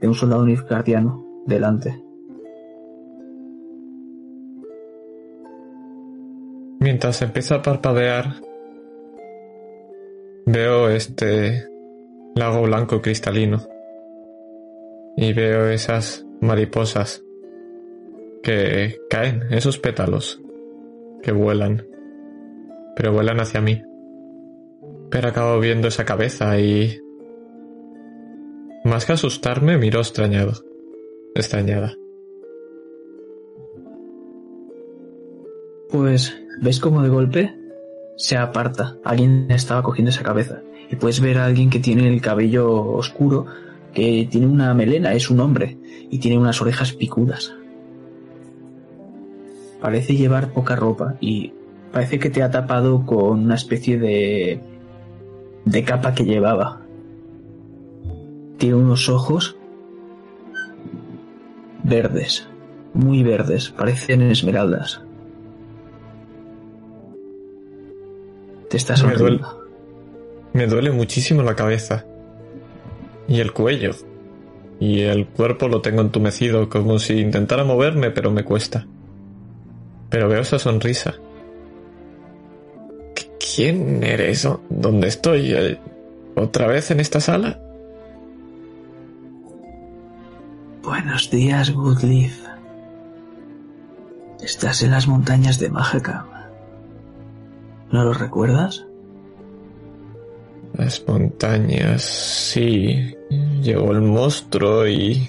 de un soldado nifgardiano delante. Mientras empieza a parpadear, veo este lago blanco cristalino y veo esas mariposas que caen, esos pétalos que vuelan, pero vuelan hacia mí. Pero acabo viendo esa cabeza y... Más que asustarme, miro extrañado. Extrañada. Pues ves como de golpe se aparta. Alguien estaba cogiendo esa cabeza. Y puedes ver a alguien que tiene el cabello oscuro, que tiene una melena, es un hombre, y tiene unas orejas picudas. Parece llevar poca ropa y parece que te ha tapado con una especie de. de capa que llevaba. Tiene unos ojos verdes, muy verdes, parecen esmeraldas. Te está Me duele, sonriendo. me duele muchísimo la cabeza. Y el cuello. Y el cuerpo lo tengo entumecido, como si intentara moverme, pero me cuesta. Pero veo esa sonrisa. ¿Qui- ¿Quién eres? ¿Dónde estoy? Eh, ¿Otra vez en esta sala? Buenos días, Goodleaf. Estás en las montañas de Mahakam. ¿No lo recuerdas? Las montañas, sí. Llegó el monstruo y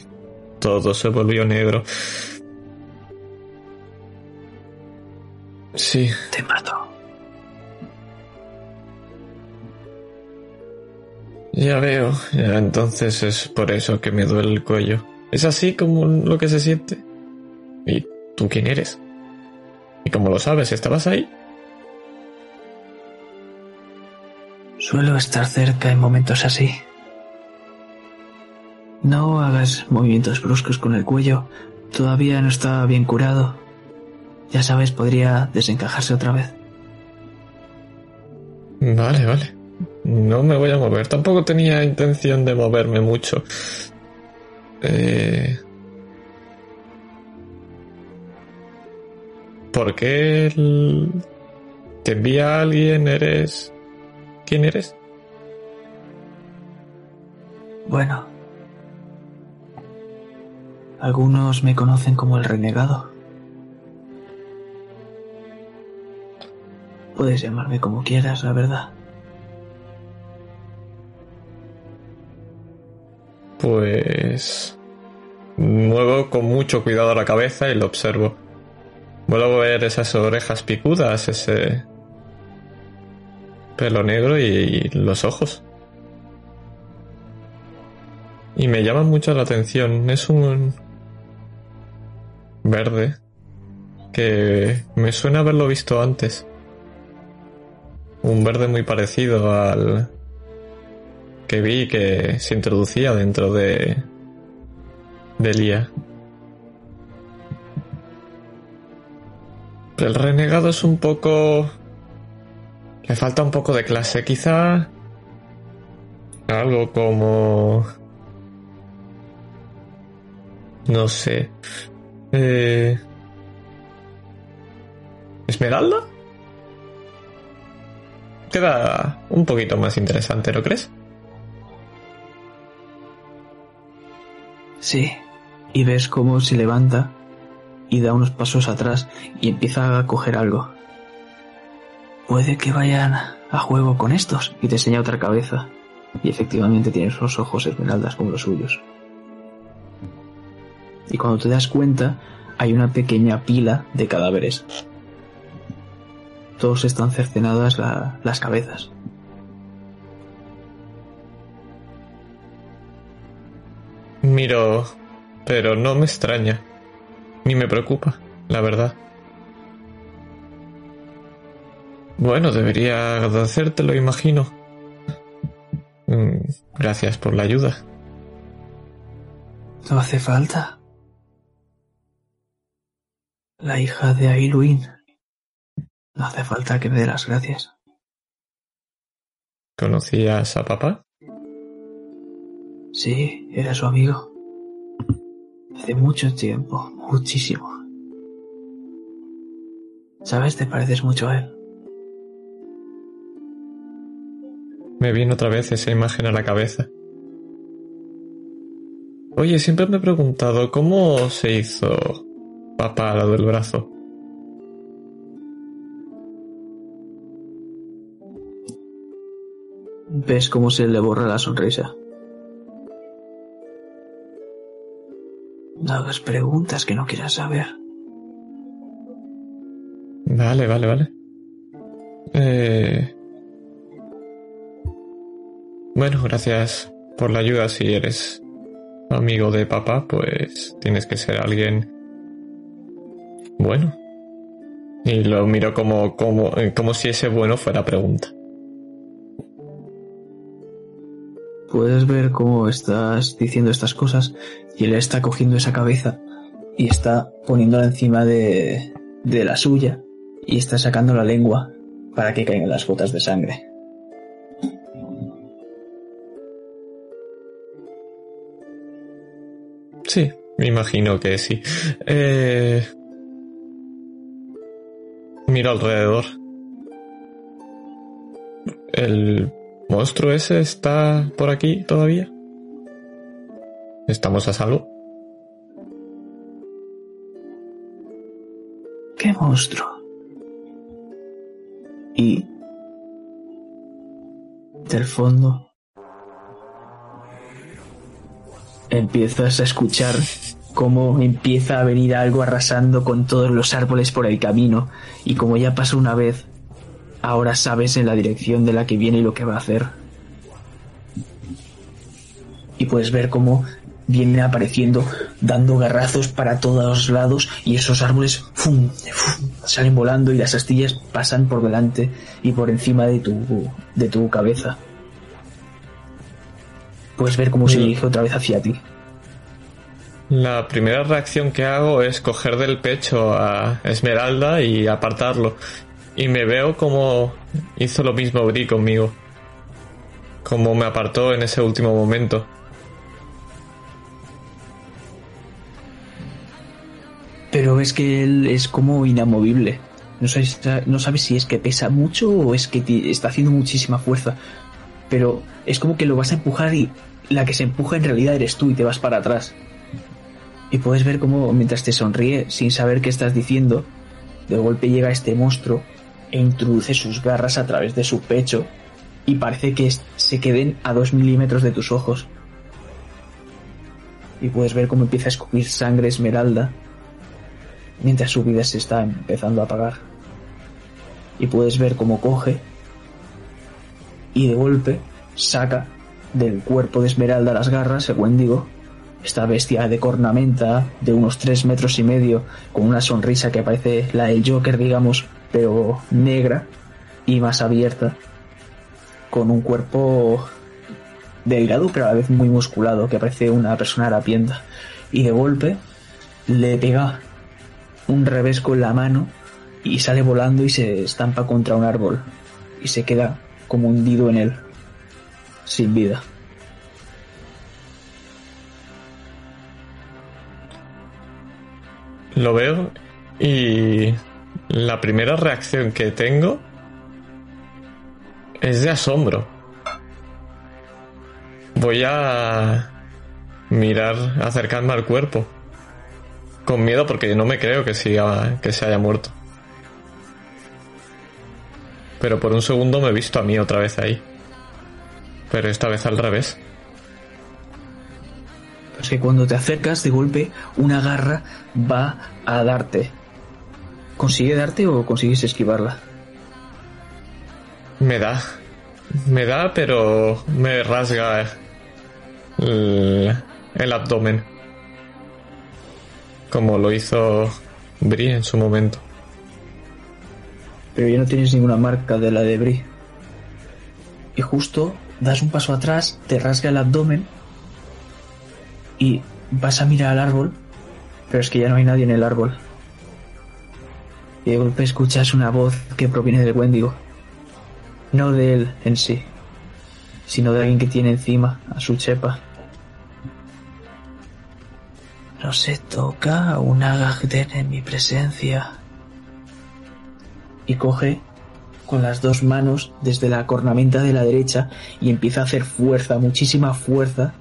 todo se volvió negro. Sí. Te mato. Ya veo, ya entonces es por eso que me duele el cuello. ¿Es así como lo que se siente? ¿Y tú quién eres? ¿Y cómo lo sabes? ¿Estabas ahí? Suelo estar cerca en momentos así. No hagas movimientos bruscos con el cuello. Todavía no está bien curado. Ya sabes, podría desencajarse otra vez. Vale, vale. No me voy a mover. Tampoco tenía intención de moverme mucho. Eh... ¿Por qué te envía alguien? ¿Eres... ¿Quién eres? Bueno. Algunos me conocen como el renegado. Puedes llamarme como quieras, la verdad. Pues... Muevo con mucho cuidado la cabeza y lo observo. Vuelvo a ver esas orejas picudas, ese pelo negro y los ojos. Y me llama mucho la atención. Es un verde que me suena haberlo visto antes. Un verde muy parecido al que vi que se introducía dentro de de Lía. El renegado es un poco le falta un poco de clase, quizá algo como... No sé. Eh... ¿Esmeralda? Queda un poquito más interesante, ¿no crees? Sí. Y ves cómo se levanta y da unos pasos atrás y empieza a coger algo. Puede que vayan a juego con estos y te enseña otra cabeza. Y efectivamente tienes los ojos esmeraldas como los suyos. Y cuando te das cuenta, hay una pequeña pila de cadáveres. Todos están cercenadas la- las cabezas. Miro, pero no me extraña, ni me preocupa, la verdad. Bueno, debería agradecértelo, imagino. Mm, Gracias por la ayuda. No hace falta. La hija de Ailuin. No hace falta que me dé las gracias. ¿Conocías a papá? Sí, era su amigo. Hace mucho tiempo, muchísimo. ¿Sabes? Te pareces mucho a él. Me vino otra vez esa imagen a la cabeza. Oye, siempre me he preguntado cómo se hizo papá lo del brazo. Ves cómo se le borra la sonrisa. No hagas preguntas que no quieras saber. Vale, vale, vale. Eh... Bueno, gracias por la ayuda. Si eres amigo de papá, pues tienes que ser alguien bueno. Y lo miro como, como, eh, como si ese bueno fuera pregunta. Puedes ver cómo estás diciendo estas cosas y él está cogiendo esa cabeza y está poniéndola encima de, de la suya y está sacando la lengua para que caigan las gotas de sangre. Sí, me imagino que sí. Eh... Miro alrededor. ¿El monstruo ese está por aquí todavía? ¿Estamos a salvo? ¡Qué monstruo! Y del fondo empiezas a escuchar cómo empieza a venir algo arrasando con todos los árboles por el camino y como ya pasó una vez, ahora sabes en la dirección de la que viene y lo que va a hacer. Y puedes ver cómo viene apareciendo, dando garrazos para todos lados y esos árboles salen volando y las astillas pasan por delante y por encima de tu, de tu cabeza. Puedes ver cómo se dirige otra vez hacia ti. La primera reacción que hago es coger del pecho a Esmeralda y apartarlo. Y me veo como hizo lo mismo Bri conmigo. Como me apartó en ese último momento. Pero es que él es como inamovible. No sabes, no sabes si es que pesa mucho o es que está haciendo muchísima fuerza. Pero es como que lo vas a empujar y la que se empuja en realidad eres tú y te vas para atrás y puedes ver cómo mientras te sonríe sin saber qué estás diciendo, de golpe llega este monstruo e introduce sus garras a través de su pecho y parece que se queden a dos milímetros de tus ojos. Y puedes ver cómo empieza a escupir sangre esmeralda mientras su vida se está empezando a apagar. Y puedes ver cómo coge y de golpe saca del cuerpo de esmeralda las garras, según digo, esta bestia de cornamenta de unos tres metros y medio, con una sonrisa que parece la del Joker, digamos, pero negra y más abierta, con un cuerpo delgado pero a la vez muy musculado, que parece una persona harapienta. Y de golpe le pega un revés con la mano y sale volando y se estampa contra un árbol. Y se queda como hundido en él, sin vida. Lo veo y la primera reacción que tengo es de asombro. Voy a mirar, acercarme al cuerpo. Con miedo porque no me creo que, siga, que se haya muerto. Pero por un segundo me he visto a mí otra vez ahí. Pero esta vez al revés. Es que cuando te acercas, de golpe, una garra va a darte. ¿Consigue darte o consigues esquivarla? Me da. Me da, pero me rasga el, el abdomen. Como lo hizo Bri en su momento. Pero ya no tienes ninguna marca de la de Bri. Y justo das un paso atrás, te rasga el abdomen y vas a mirar al árbol, pero es que ya no hay nadie en el árbol. Y de golpe escuchas una voz que proviene del Wendigo. No de él en sí, sino de alguien que tiene encima a su chepa. No se toca una Gagden en mi presencia. Y coge con las dos manos desde la cornamenta de la derecha y empieza a hacer fuerza, muchísima fuerza,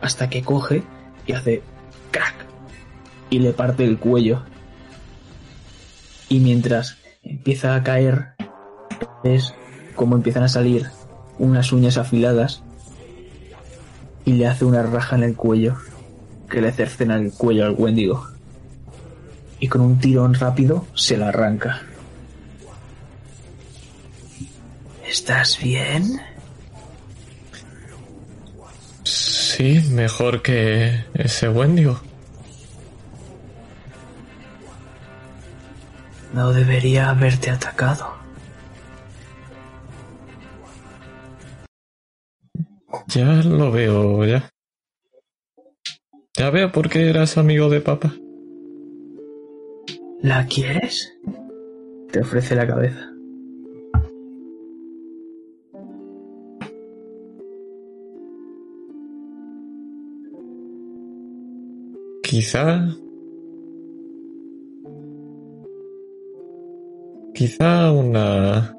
hasta que coge y hace crack y le parte el cuello. Y mientras empieza a caer, ves como empiezan a salir unas uñas afiladas y le hace una raja en el cuello que le cercena el cuello al Wendigo. Y con un tirón rápido se la arranca. ¿Estás bien? Sí, mejor que ese Wendigo. No debería haberte atacado. Ya lo veo, ya. Ya veo por qué eras amigo de papá. ¿La quieres? Te ofrece la cabeza. Quizá... Quizá una...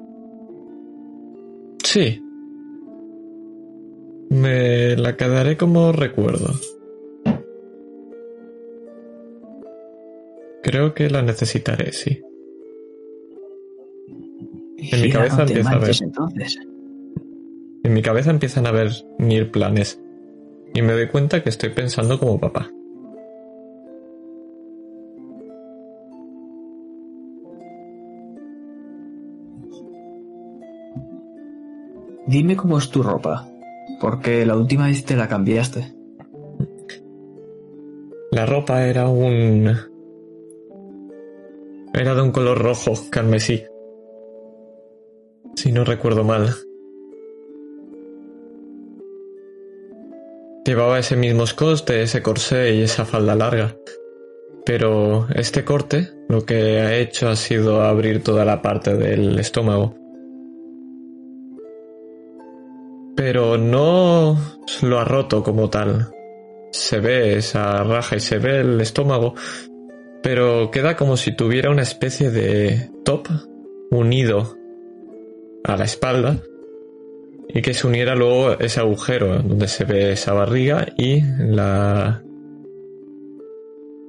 Sí. Me la quedaré como recuerdo. Creo que la necesitaré, sí. En mi cabeza empieza a ver. Entonces. En mi cabeza empiezan a venir planes y me doy cuenta que estoy pensando como papá. Dime cómo es tu ropa, porque la última vez te la cambiaste. La ropa era un... Era de un color rojo, carmesí. Si no recuerdo mal. Llevaba ese mismo escote, ese corsé y esa falda larga. Pero este corte lo que ha hecho ha sido abrir toda la parte del estómago. Pero no lo ha roto como tal. Se ve esa raja y se ve el estómago, pero queda como si tuviera una especie de top unido a la espalda y que se uniera luego ese agujero donde se ve esa barriga y la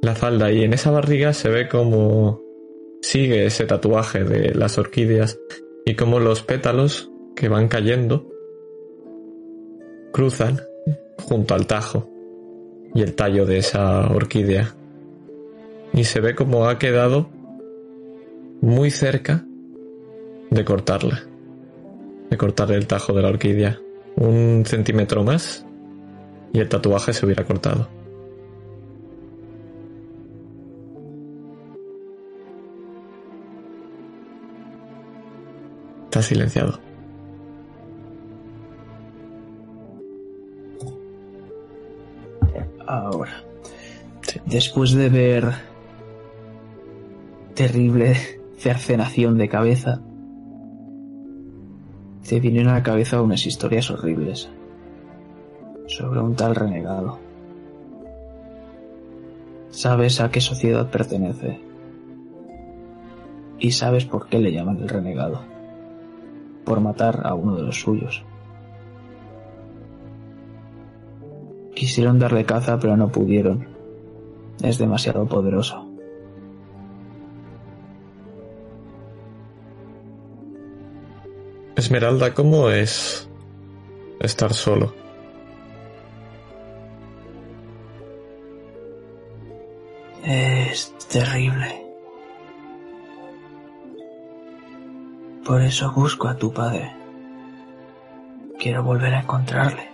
la falda y en esa barriga se ve como sigue ese tatuaje de las orquídeas y como los pétalos que van cayendo cruzan junto al tajo y el tallo de esa orquídea y se ve como ha quedado muy cerca de cortarla de cortar el tajo de la orquídea. Un centímetro más y el tatuaje se hubiera cortado. Está silenciado. Ahora, después de ver terrible cercenación de cabeza, te vienen a la cabeza unas historias horribles sobre un tal renegado. Sabes a qué sociedad pertenece y sabes por qué le llaman el renegado. Por matar a uno de los suyos. Quisieron darle caza pero no pudieron. Es demasiado poderoso. Esmeralda, ¿cómo es estar solo? Es terrible. Por eso busco a tu padre. Quiero volver a encontrarle.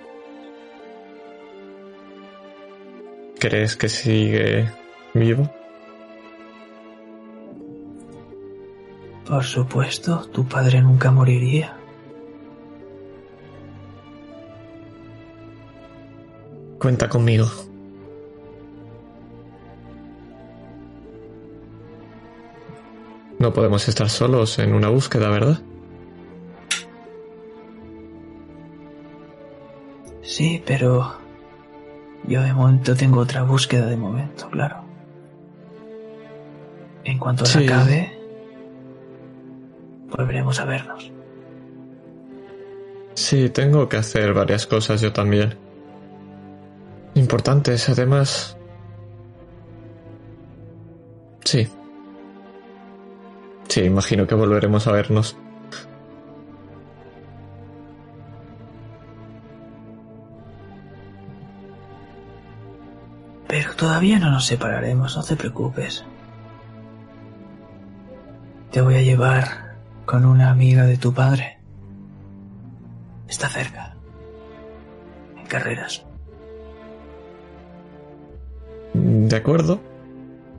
¿Crees que sigue vivo? Por supuesto, tu padre nunca moriría. Cuenta conmigo. No podemos estar solos en una búsqueda, ¿verdad? Sí, pero yo de momento tengo otra búsqueda de momento, claro. En cuanto se acabe, volveremos a vernos. Sí, tengo que hacer varias cosas yo también. Importantes, además. Sí. Sí, imagino que volveremos a vernos. Pero todavía no nos separaremos, no te preocupes. Te voy a llevar con una amiga de tu padre. Está cerca. En carreras. De acuerdo.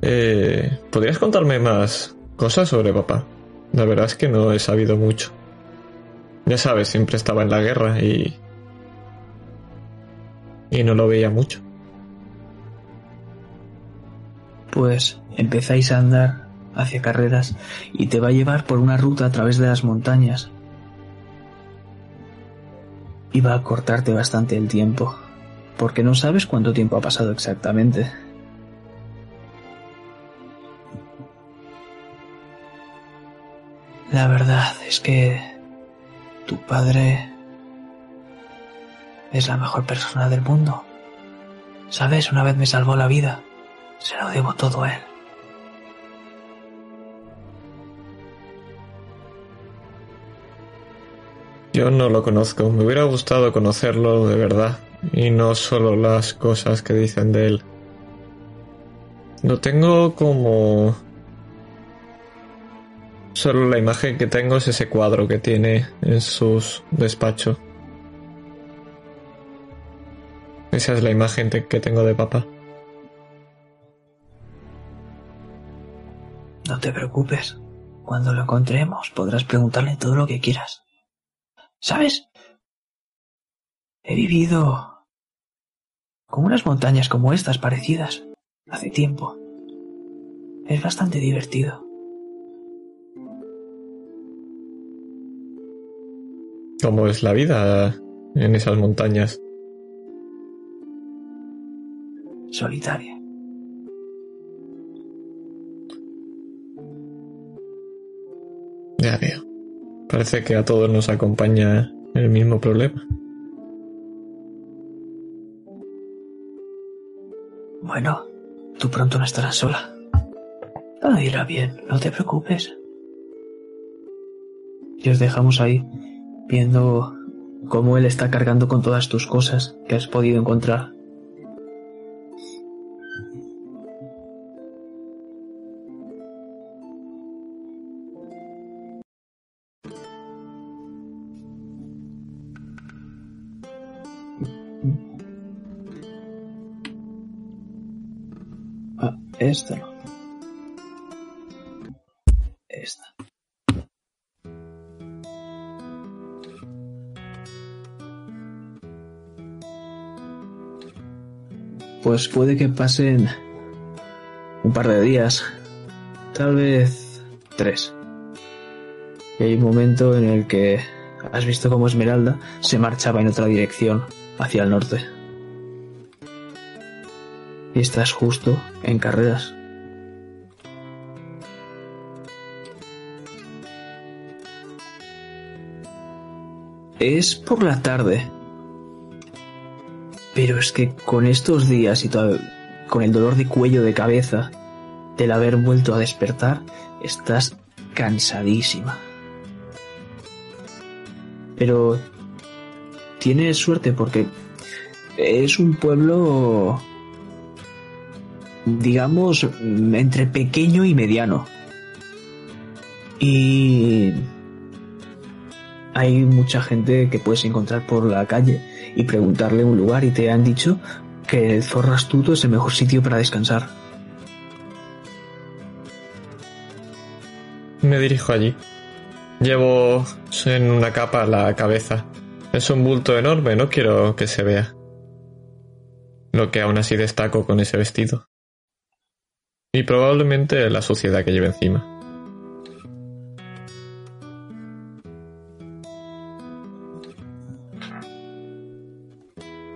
Eh, ¿Podrías contarme más cosas sobre papá? La verdad es que no he sabido mucho. Ya sabes, siempre estaba en la guerra y... Y no lo veía mucho. Pues empezáis a andar hacia carreras y te va a llevar por una ruta a través de las montañas. Y va a cortarte bastante el tiempo, porque no sabes cuánto tiempo ha pasado exactamente. La verdad es que tu padre es la mejor persona del mundo. Sabes, una vez me salvó la vida. Se lo debo todo a él. Yo no lo conozco. Me hubiera gustado conocerlo de verdad. Y no solo las cosas que dicen de él. Lo tengo como... Solo la imagen que tengo es ese cuadro que tiene en sus despachos. Esa es la imagen que tengo de papá. No te preocupes. Cuando lo encontremos podrás preguntarle todo lo que quieras. ¿Sabes? He vivido con unas montañas como estas parecidas hace tiempo. Es bastante divertido. ¿Cómo es la vida en esas montañas? Solitaria. Ya veo. Parece que a todos nos acompaña el mismo problema. Bueno, tú pronto no estarás sola. Todo irá bien, no te preocupes. Y os dejamos ahí, viendo cómo él está cargando con todas tus cosas que has podido encontrar. Esta no. Esta. Pues puede que pasen un par de días, tal vez tres. Y hay un momento en el que has visto como Esmeralda se marchaba en otra dirección, hacia el norte estás justo en carreras. Es por la tarde. Pero es que con estos días y todo, con el dolor de cuello de cabeza del haber vuelto a despertar, estás cansadísima. Pero tienes suerte porque es un pueblo digamos, entre pequeño y mediano. Y hay mucha gente que puedes encontrar por la calle y preguntarle un lugar y te han dicho que el zorro astuto es el mejor sitio para descansar. Me dirijo allí. Llevo en una capa la cabeza. Es un bulto enorme, no quiero que se vea. Lo que aún así destaco con ese vestido. Y probablemente la suciedad que lleve encima.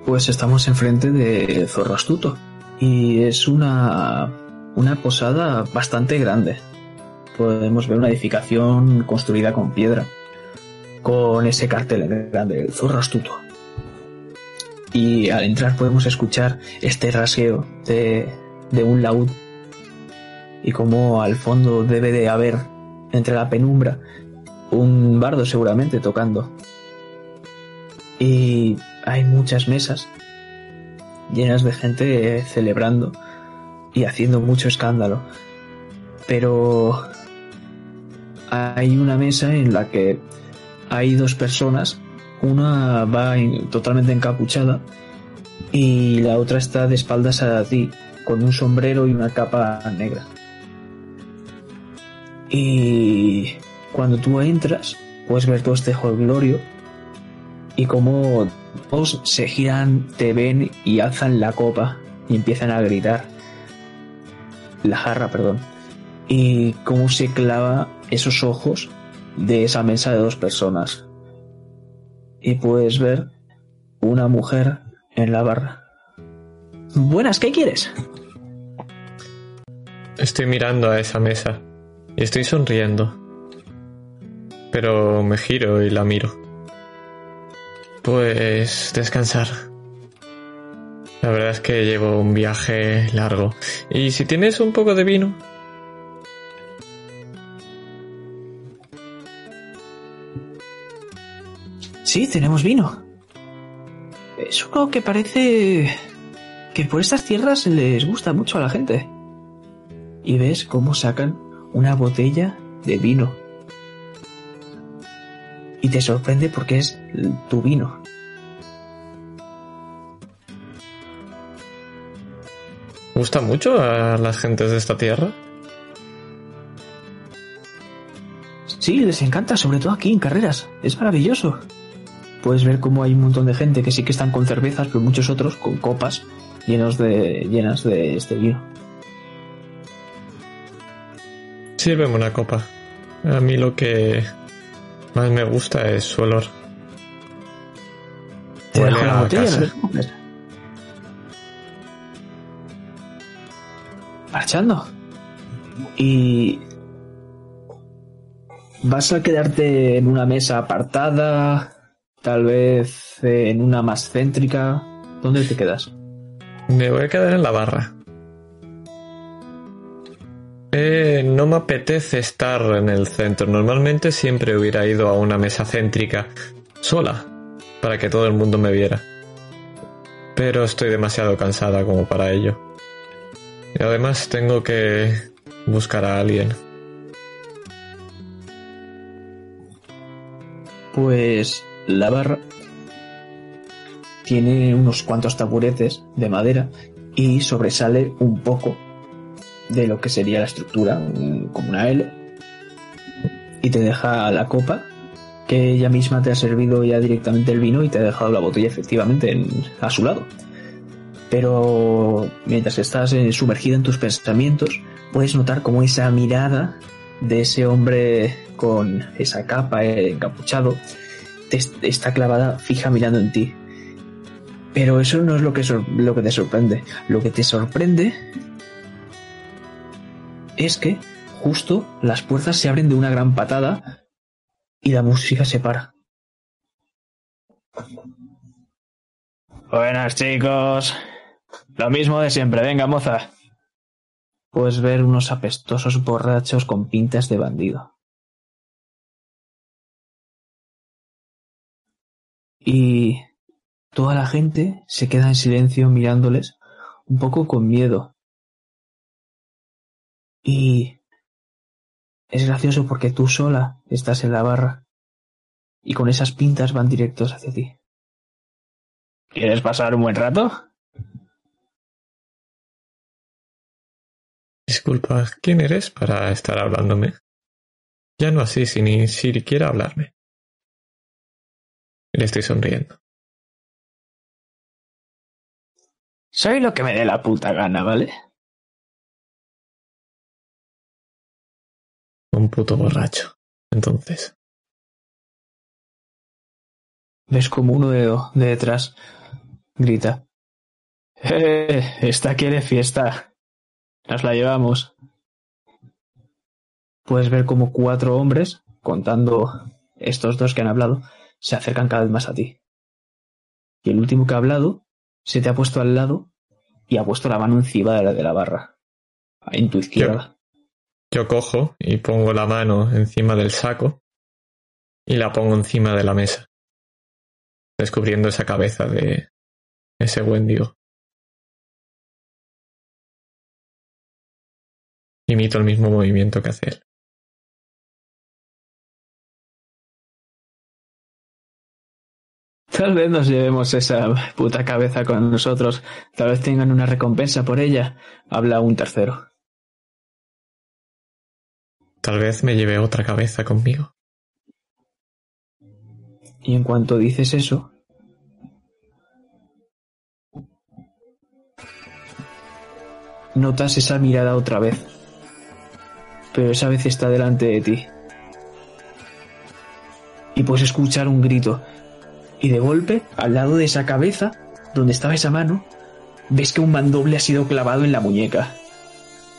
Pues estamos enfrente de Zorro Astuto. Y es una, una posada bastante grande. Podemos ver una edificación construida con piedra. Con ese cartel grande, Zorro Astuto. Y al entrar podemos escuchar este rasgueo de, de un laúd y como al fondo debe de haber, entre la penumbra, un bardo seguramente tocando. Y hay muchas mesas llenas de gente celebrando y haciendo mucho escándalo. Pero hay una mesa en la que hay dos personas, una va totalmente encapuchada y la otra está de espaldas a ti, con un sombrero y una capa negra. Y cuando tú entras, puedes ver todo este glorio y como todos se giran, te ven y alzan la copa y empiezan a gritar. La jarra, perdón. Y cómo se clava esos ojos de esa mesa de dos personas. Y puedes ver una mujer en la barra. Buenas, ¿qué quieres? Estoy mirando a esa mesa. Estoy sonriendo. Pero me giro y la miro. Pues descansar. La verdad es que llevo un viaje largo. Y si tienes un poco de vino. Sí, tenemos vino. Es uno que parece que por estas tierras les gusta mucho a la gente. Y ves cómo sacan una botella de vino. Y te sorprende porque es tu vino. ¿Gusta mucho a las gentes de esta tierra? Sí, les encanta, sobre todo aquí en carreras. Es maravilloso. Puedes ver cómo hay un montón de gente que sí que están con cervezas, pero muchos otros con copas llenos de, llenas de este vino. Sírveme una copa. A mí lo que más me gusta es su olor. Te Huele a botella, casa. Marchando. Y vas a quedarte en una mesa apartada, tal vez eh, en una más céntrica. ¿Dónde te quedas? Me voy a quedar en la barra. Eh, no me apetece estar en el centro. Normalmente siempre hubiera ido a una mesa céntrica sola para que todo el mundo me viera. Pero estoy demasiado cansada como para ello. Y además tengo que buscar a alguien. Pues la barra tiene unos cuantos taburetes de madera y sobresale un poco de lo que sería la estructura, como una L. Y te deja la copa, que ella misma te ha servido ya directamente el vino y te ha dejado la botella efectivamente en- a su lado. Pero mientras estás eh, sumergida en tus pensamientos, puedes notar como esa mirada de ese hombre con esa capa eh, encapuchado te est- está clavada fija mirando en ti. Pero eso no es lo que, lo que te sorprende. Lo que te sorprende es que justo las puertas se abren de una gran patada y la música se para. Buenas chicos. Lo mismo de siempre. Venga, moza. Puedes ver unos apestosos borrachos con pintas de bandido. Y toda la gente se queda en silencio mirándoles, un poco con miedo. Y es gracioso porque tú sola estás en la barra y con esas pintas van directos hacia ti. ¿Quieres pasar un buen rato? Disculpa, ¿quién eres para estar hablándome? Ya no así, si ni siquiera hablarme. Le estoy sonriendo. Soy lo que me dé la puta gana, ¿vale? Un puto borracho. Entonces, Ves como uno de, de detrás grita. ¡Eh! Esta quiere fiesta. Nos la llevamos. Puedes ver como cuatro hombres, contando estos dos que han hablado, se acercan cada vez más a ti. Y el último que ha hablado se te ha puesto al lado y ha puesto la mano encima de la, de la barra. En tu izquierda. Yo cojo y pongo la mano encima del saco y la pongo encima de la mesa, descubriendo esa cabeza de ese Wendigo. Imito el mismo movimiento que hace él. Tal vez nos llevemos esa puta cabeza con nosotros. Tal vez tengan una recompensa por ella. Habla un tercero. Tal vez me lleve otra cabeza conmigo. Y en cuanto dices eso, notas esa mirada otra vez. Pero esa vez está delante de ti. Y puedes escuchar un grito. Y de golpe, al lado de esa cabeza, donde estaba esa mano, ves que un mandoble ha sido clavado en la muñeca.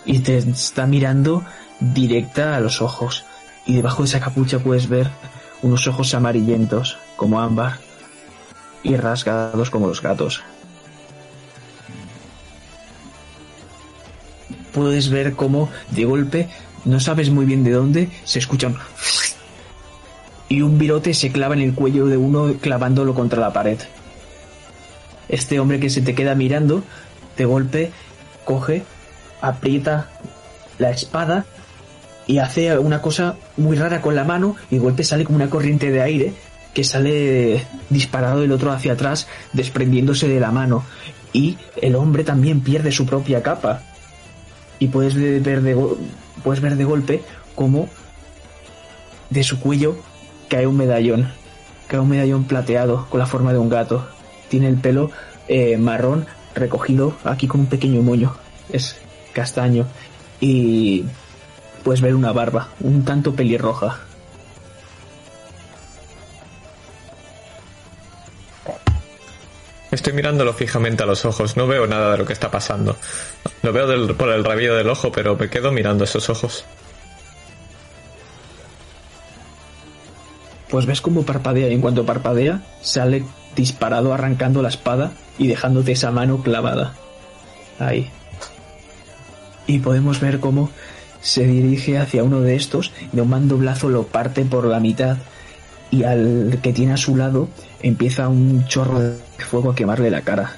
Y te está mirando directa a los ojos. Y debajo de esa capucha puedes ver unos ojos amarillentos, como ámbar, y rasgados como los gatos. Puedes ver cómo, de golpe, no sabes muy bien de dónde, se escuchan... Y un virote se clava en el cuello de uno clavándolo contra la pared. Este hombre que se te queda mirando, de golpe, coge, aprieta la espada y hace una cosa muy rara con la mano y golpe sale como una corriente de aire que sale disparado del otro hacia atrás, desprendiéndose de la mano. Y el hombre también pierde su propia capa. Y puedes ver de, puedes ver de golpe como de su cuello cae un medallón. Cae un medallón plateado con la forma de un gato. Tiene el pelo eh, marrón recogido aquí con un pequeño moño. Es castaño. Y puedes ver una barba, un tanto pelirroja. Estoy mirándolo fijamente a los ojos, no veo nada de lo que está pasando. Lo veo por el rabillo del ojo, pero me quedo mirando esos ojos. Pues ves cómo parpadea y en cuanto parpadea sale disparado arrancando la espada y dejándote esa mano clavada. Ahí. Y podemos ver cómo se dirige hacia uno de estos y un mandoblazo lo parte por la mitad y al que tiene a su lado empieza un chorro de fuego a quemarle la cara.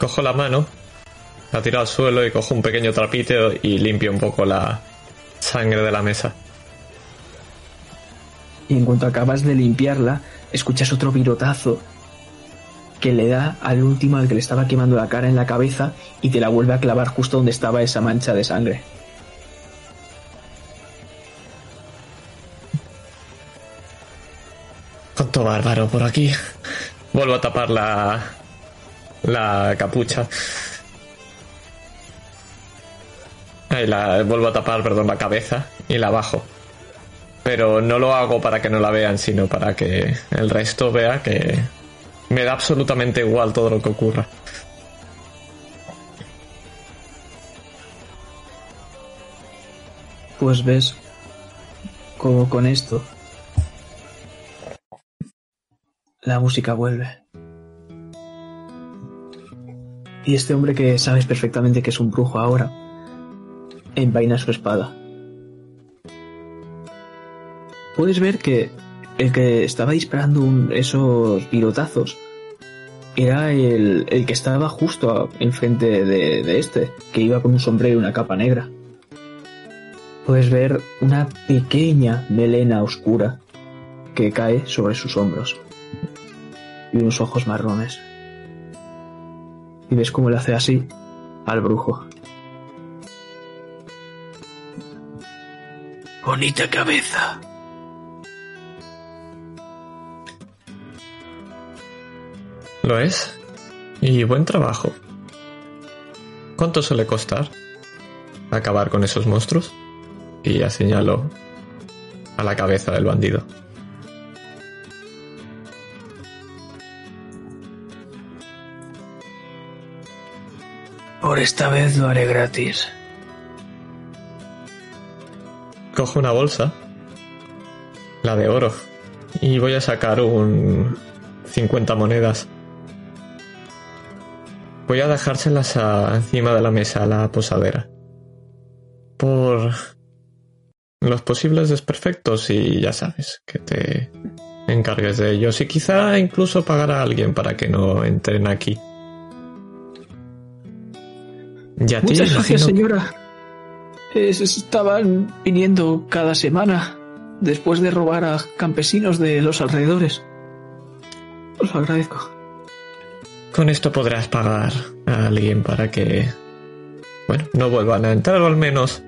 Cojo la mano, la tiro al suelo y cojo un pequeño trapito y limpio un poco la sangre de la mesa. Y en cuanto acabas de limpiarla, escuchas otro virotazo que le da al último al que le estaba quemando la cara en la cabeza y te la vuelve a clavar justo donde estaba esa mancha de sangre. Cuánto bárbaro por aquí. Vuelvo a tapar la, la capucha. Ahí la, vuelvo a tapar, perdón, la cabeza y la bajo. Pero no lo hago para que no la vean, sino para que el resto vea que me da absolutamente igual todo lo que ocurra. Pues ves como con esto la música vuelve. Y este hombre que sabes perfectamente que es un brujo ahora, envaina su espada. Puedes ver que el que estaba disparando esos pilotazos era el, que estaba justo enfrente de, de este, que iba con un sombrero y una capa negra. Puedes ver una pequeña melena oscura que cae sobre sus hombros y unos ojos marrones. Y ves cómo le hace así al brujo. Bonita cabeza. Lo es. Y buen trabajo. ¿Cuánto suele costar acabar con esos monstruos? Y ya señaló a la cabeza del bandido. Por esta vez lo haré gratis. Cojo una bolsa, la de oro, y voy a sacar un 50 monedas. Voy a dejárselas encima de la mesa a la posadera. Por los posibles desperfectos y ya sabes, que te encargues de ellos y quizá incluso pagar a alguien para que no entren aquí. Muchas gracias, señora. estaban viniendo cada semana después de robar a campesinos de los alrededores. Os lo agradezco. Con esto podrás pagar a alguien para que, bueno, no vuelvan a entrar o al menos...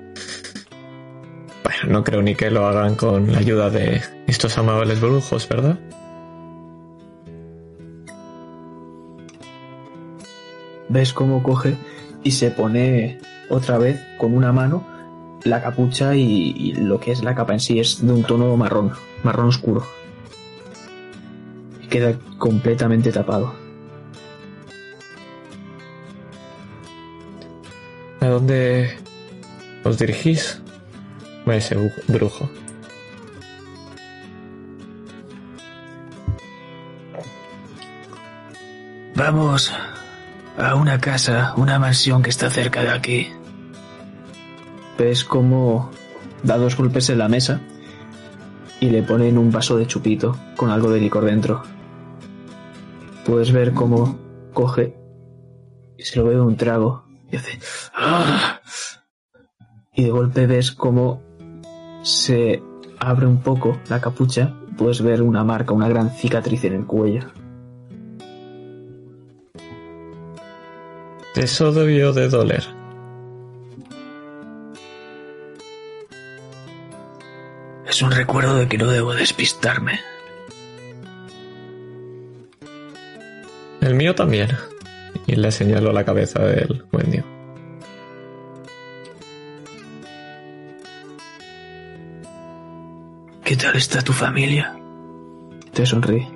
Bueno, no creo ni que lo hagan con la ayuda de estos amables brujos, ¿verdad? ¿Ves cómo coge y se pone otra vez con una mano la capucha y, lo que es la capa en sí es de un tono marrón, marrón oscuro. Y queda completamente tapado. ¿A dónde os dirigís? A ese brujo. Vamos a una casa, una mansión que está cerca de aquí. Ves como da dos golpes en la mesa y le ponen un vaso de chupito con algo de licor dentro. Puedes ver cómo coge y se lo bebe un trago y hace... ¡Ah! Y de golpe ves cómo se abre un poco la capucha puedes ver una marca, una gran cicatriz en el cuello. Eso debió de doler. Es un recuerdo de que no debo despistarme. El mío también. Y le señaló la cabeza del Wendy. ¿Qué tal está tu familia? Te sonríe.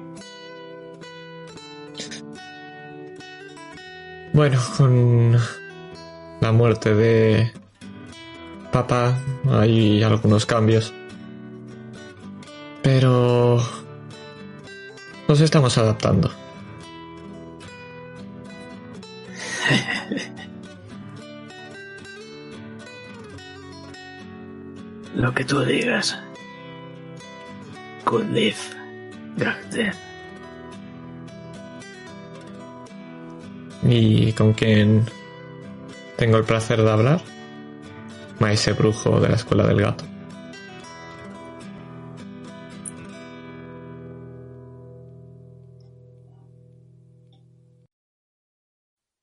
Bueno, con la muerte de papá hay algunos cambios. Pero nos estamos adaptando. Lo que tú digas. Live. Gracias. ¿Y con quién tengo el placer de hablar? Maese brujo de la escuela del gato.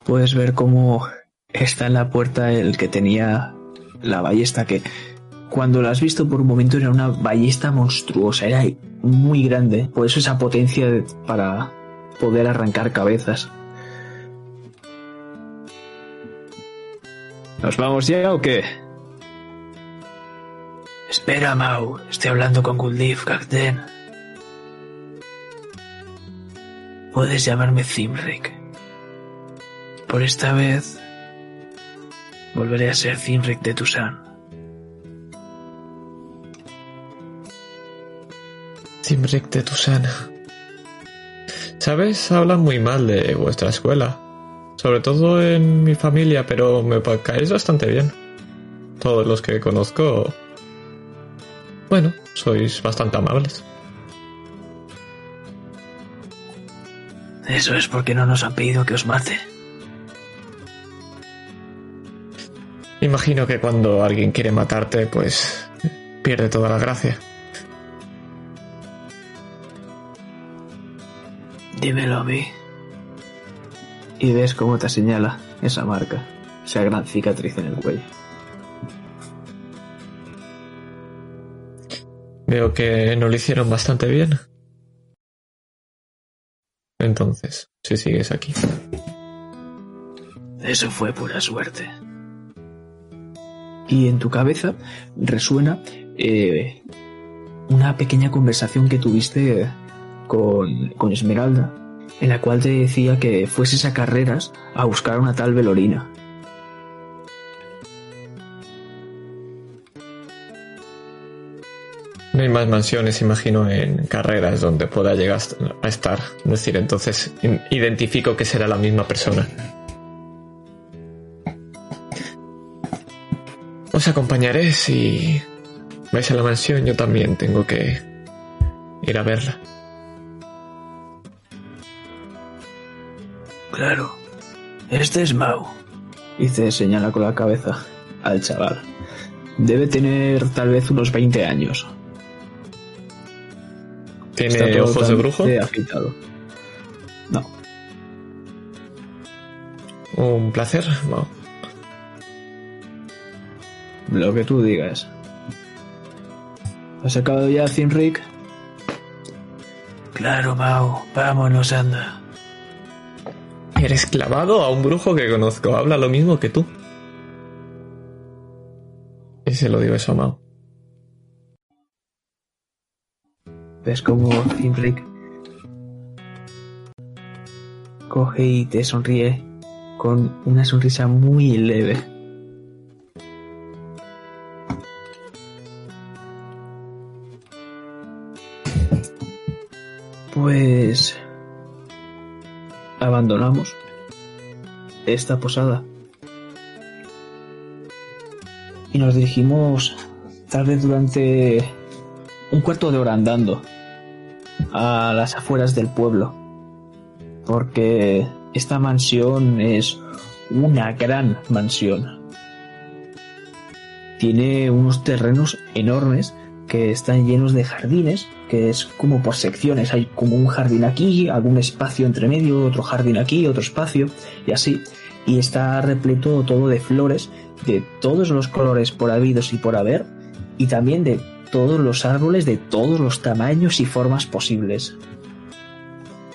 Puedes ver cómo está en la puerta el que tenía la ballesta que cuando la has visto por un momento era una ballesta monstruosa, era muy grande, por eso esa potencia para poder arrancar cabezas. ¿Nos vamos ya o qué? Espera, Mau. Estoy hablando con live, Gagden. Puedes llamarme Zimric. Por esta vez volveré a ser Zimric de Tucson. Timric de Tusana. ¿Sabes? Hablan muy mal de vuestra escuela. Sobre todo en mi familia, pero me caéis bastante bien. Todos los que conozco... Bueno, sois bastante amables. Eso es porque no nos han pedido que os mate. Imagino que cuando alguien quiere matarte, pues pierde toda la gracia. Dímelo a mí. Y ves cómo te señala esa marca, esa gran cicatriz en el cuello. Veo que no lo hicieron bastante bien. Entonces, si sigues aquí. Eso fue pura suerte. Y en tu cabeza resuena eh, una pequeña conversación que tuviste con, con Esmeralda, en la cual te decía que fueses a carreras a buscar a una tal Velorina. No hay más mansiones, imagino, en carreras donde pueda llegar a estar. Es decir, entonces identifico que será la misma persona. Os acompañaré si vais a la mansión. Yo también tengo que ir a verla. Claro. Este es Mau. Y te señala con la cabeza al chaval. Debe tener tal vez unos 20 años. ¿Tiene ojos de brujo? No, Un placer. Mao. lo que tú digas. ¿Has acabado ya, Zinric? Claro, Mau. Vámonos, anda. Eres clavado a un brujo que conozco. Habla lo mismo que tú. Y se lo digo eso a Mao. Ves como Zinric coge y te sonríe con una sonrisa muy leve. Pues abandonamos esta posada y nos dirigimos tal vez durante un cuarto de hora andando a las afueras del pueblo. Porque esta mansión es una gran mansión. Tiene unos terrenos enormes que están llenos de jardines, que es como por secciones. Hay como un jardín aquí, algún espacio entre medio, otro jardín aquí, otro espacio, y así. Y está repleto todo de flores de todos los colores por habidos y por haber, y también de todos los árboles de todos los tamaños y formas posibles.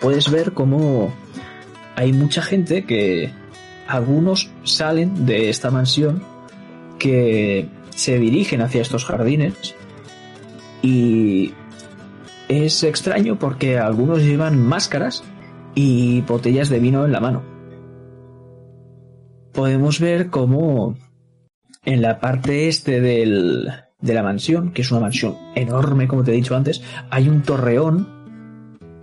Puedes ver cómo hay mucha gente que algunos salen de esta mansión que se dirigen hacia estos jardines y es extraño porque algunos llevan máscaras y botellas de vino en la mano. Podemos ver cómo en la parte este del, de la mansión, que es una mansión enorme, como te he dicho antes, hay un torreón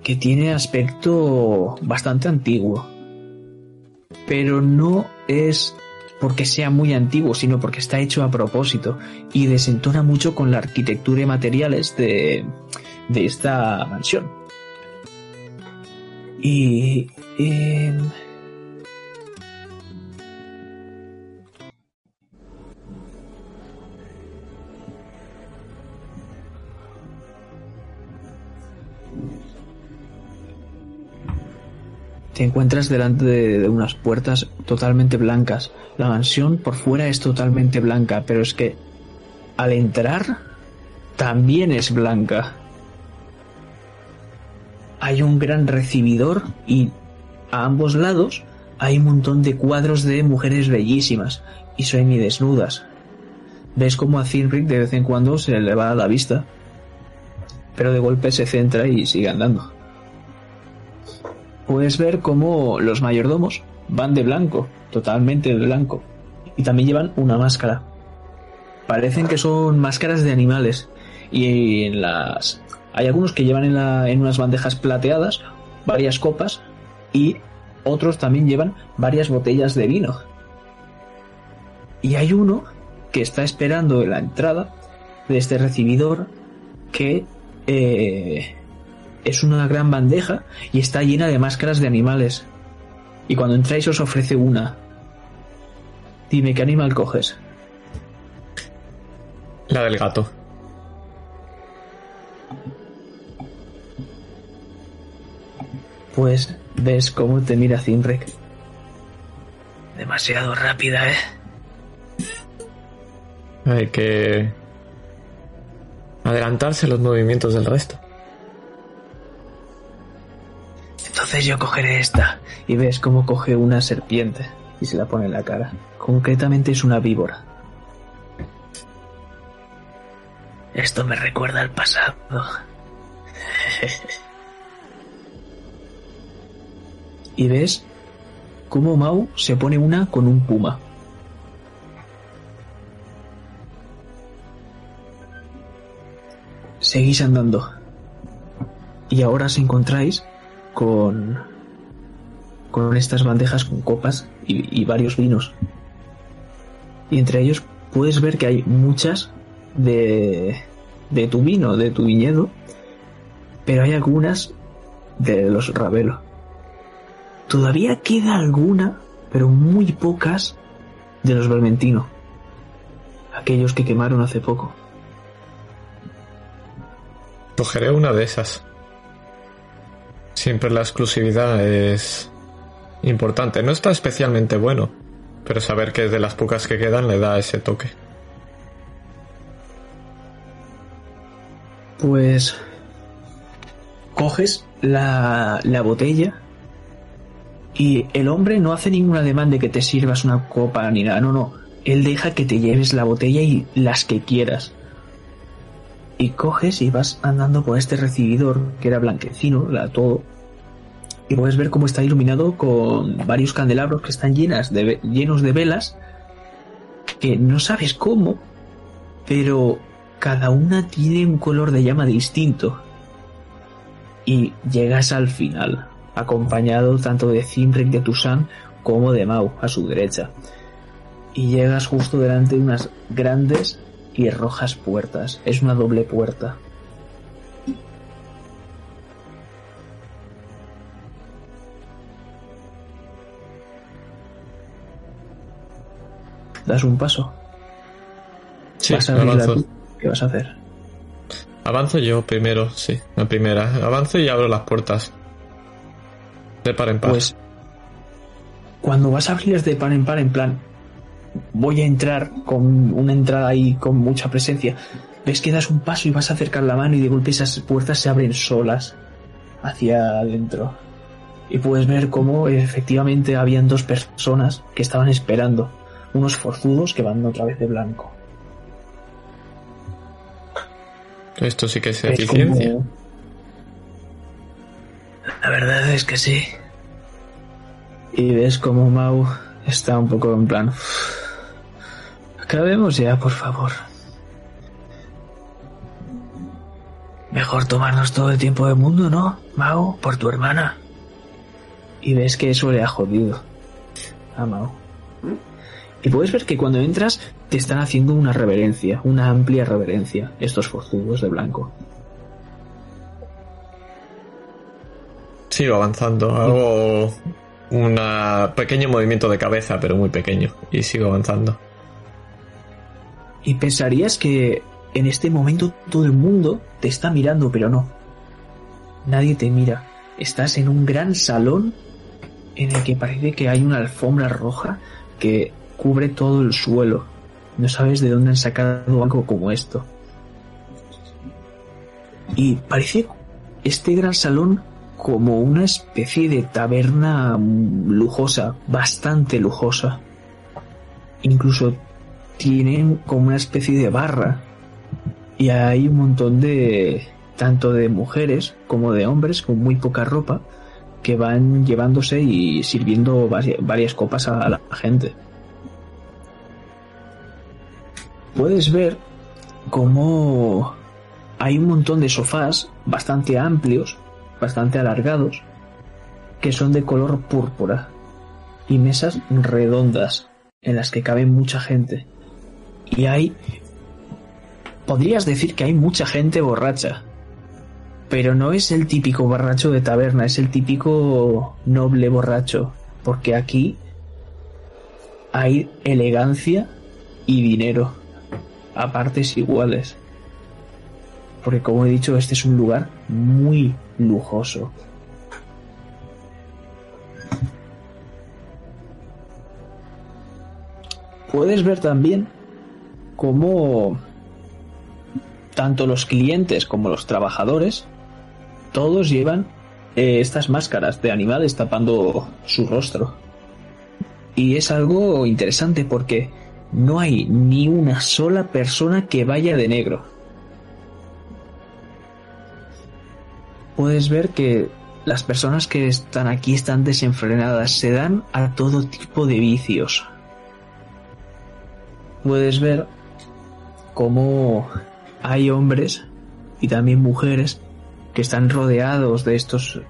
que tiene aspecto bastante antiguo. Pero no es porque sea muy antiguo, sino porque está hecho a propósito y desentona mucho con la arquitectura y materiales de, de esta mansión. Y... Em, te encuentras delante de, unas puertas totalmente blancas. La mansión por fuera es totalmente blanca, pero es que al entrar también es blanca. Hay un gran recibidor y a ambos lados hay un montón de cuadros de mujeres bellísimas y desnudas. Ves como a Cinric de vez en cuando se le va a la vista, pero de golpe se centra y sigue andando puedes ver cómo los mayordomos van de blanco, totalmente de blanco, y también llevan una máscara. Parecen que son máscaras de animales y en las hay algunos que llevan en, unas bandejas plateadas varias copas y otros también llevan varias botellas de vino. Y hay uno que está esperando la entrada de este recibidor que eh, es una gran bandeja y está llena de máscaras de animales. Y cuando entráis os ofrece una. Dime, ¿qué animal coges? La del gato. Pues ves cómo te mira Zinrek. Demasiado rápida, ¿eh? Hay que adelantarse los movimientos del resto. Entonces yo cogeré esta. Y ves cómo coge una serpiente y se la pone en la cara. Concretamente es una víbora. Esto me recuerda al pasado. y ves cómo Mau se pone una con un puma. Seguís andando. Y ahora os encontráis con, con estas bandejas con copas y, varios vinos. Y entre ellos puedes ver que hay muchas de, de tu vino, de tu viñedo, pero hay algunas de los Ravelo. Todavía queda alguna, pero muy pocas, de los Vermentino, aquellos que quemaron hace poco. Cogeré una de esas. Siempre la exclusividad es importante. No está especialmente bueno, pero saber que es de las pocas que quedan le da ese toque. Pues coges la, la botella y el hombre no hace ninguna demanda de que te sirvas una copa ni nada, no, no. Él deja que te lleves la botella y las que quieras. Y coges y vas andando por este recibidor, que era blanquecino, la, todo, y puedes ver cómo está iluminado con varios candelabros que están llenas llenos de velas, que no sabes cómo, pero cada una tiene un color de llama distinto. Y llegas al final, acompañado tanto de Zimric de Tusan como de Mau a su derecha. Y llegas justo delante de unas grandes y rojas puertas. Es una doble puerta. ¿Das un paso? Sí, ¿Vas a avanzo. tú? ¿Qué vas a hacer? Avanzo yo primero, sí, la primera. Avanzo y abro las puertas. De par en par. Pues cuando vas a abrirlas de par en par, en plan, voy a entrar con una entrada ahí con mucha presencia, ves que das un paso y vas a acercar la mano y de golpe esas puertas se abren solas hacia adentro. Y puedes ver cómo efectivamente habían dos personas que estaban esperando, unos forzudos que van otra vez de blanco. Esto sí que es Es eficiencia. como- La verdad es que sí. Y ves como Mau está un poco en plan. Acabemos ya, por favor. Mejor tomarnos todo el tiempo del mundo, ¿no, Mau? Por tu hermana. Y ves que eso le ha jodido a Mau. Y puedes ver que cuando entras te están haciendo una reverencia, una amplia reverencia, estos forzudos de blanco. Sigo avanzando. Hago un pequeño movimiento de cabeza, pero muy pequeño. Y sigo avanzando. Y pensarías que en este momento todo el mundo te está mirando, pero no. Nadie te mira. Estás en un gran salón en el que parece que hay una alfombra roja que cubre todo el suelo. No sabes de dónde han sacado algo como esto. Y parece este gran salón como una especie de taberna lujosa, bastante lujosa. Incluso tienen como una especie de barra y hay un montón de tanto de mujeres como de hombres con muy poca ropa que van llevándose y sirviendo vari- varias copas a la gente. Puedes ver cómo hay un montón de sofás bastante amplios, bastante alargados, que son de color púrpura y mesas redondas en las que cabe mucha gente. Y hay... Podrías decir que hay mucha gente borracha, pero no es el típico borracho de taberna, es el típico noble borracho, porque aquí hay elegancia y dinero a partes iguales. Porque como he dicho, este es un lugar muy lujoso. Puedes ver también cómo tanto los clientes como los trabajadores todos llevan eh, estas máscaras de animales tapando su rostro. Y es algo interesante porque no hay ni una sola persona que vaya de negro. Puedes ver que las personas que están aquí están desenfrenadas, se dan a todo tipo de vicios. Puedes ver cómo hay hombres y también mujeres que están rodeados de estos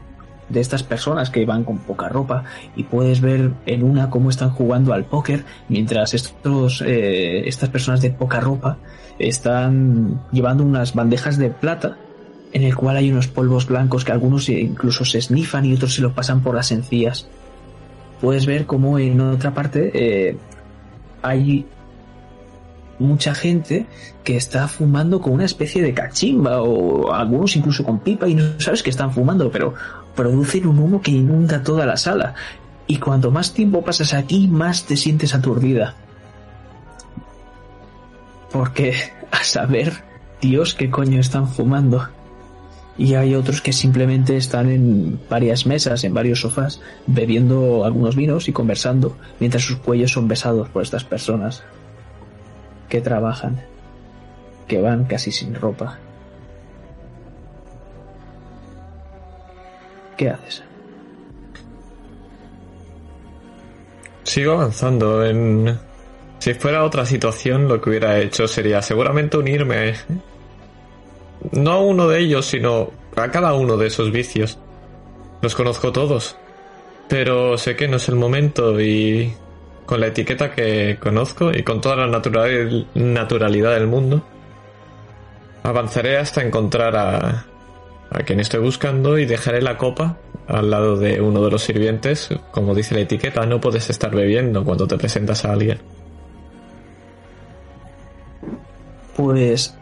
de estas personas que van con poca ropa y puedes ver en una cómo están jugando al póker mientras estos eh, estas personas de poca ropa están llevando unas bandejas de plata en el cual hay unos polvos blancos que algunos incluso se snifan y otros se lo pasan por las encías. Puedes ver cómo en otra parte eh, hay mucha gente que está fumando con una especie de cachimba o algunos incluso con pipa y no sabes que están fumando, pero producen un humo que inunda toda la sala. Y cuanto más tiempo pasas aquí, más te sientes aturdida. Porque a saber, Dios, qué coño están fumando. Y hay otros que simplemente están en varias mesas, en varios sofás, bebiendo algunos vinos y conversando, mientras sus cuellos son besados por estas personas que trabajan, que van casi sin ropa. ¿Qué haces? Sigo avanzando en... Si fuera otra situación, lo que hubiera hecho sería seguramente unirme. No a uno de ellos, sino a cada uno de esos vicios. Los conozco todos. Pero sé que no es el momento y con la etiqueta que conozco y con toda la naturalidad del mundo, avanzaré hasta encontrar a, quien estoy buscando y dejaré la copa al lado de uno de los sirvientes. Como dice la etiqueta, no puedes estar bebiendo cuando te presentas a alguien. Pues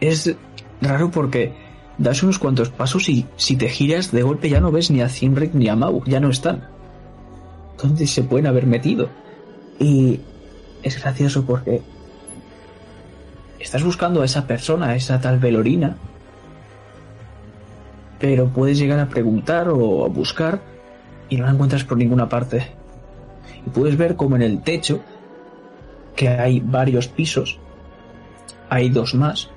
es raro porque das unos cuantos pasos y si te giras de golpe ya no ves ni a Zimrick ni a Mau, ya no están. ¿Dónde se pueden haber metido? Y es gracioso porque estás buscando a esa persona, a esa tal Velorina, pero puedes llegar a preguntar o a buscar y no la encuentras por ninguna parte. Y puedes ver como en el techo, que hay varios pisos, hay dos más,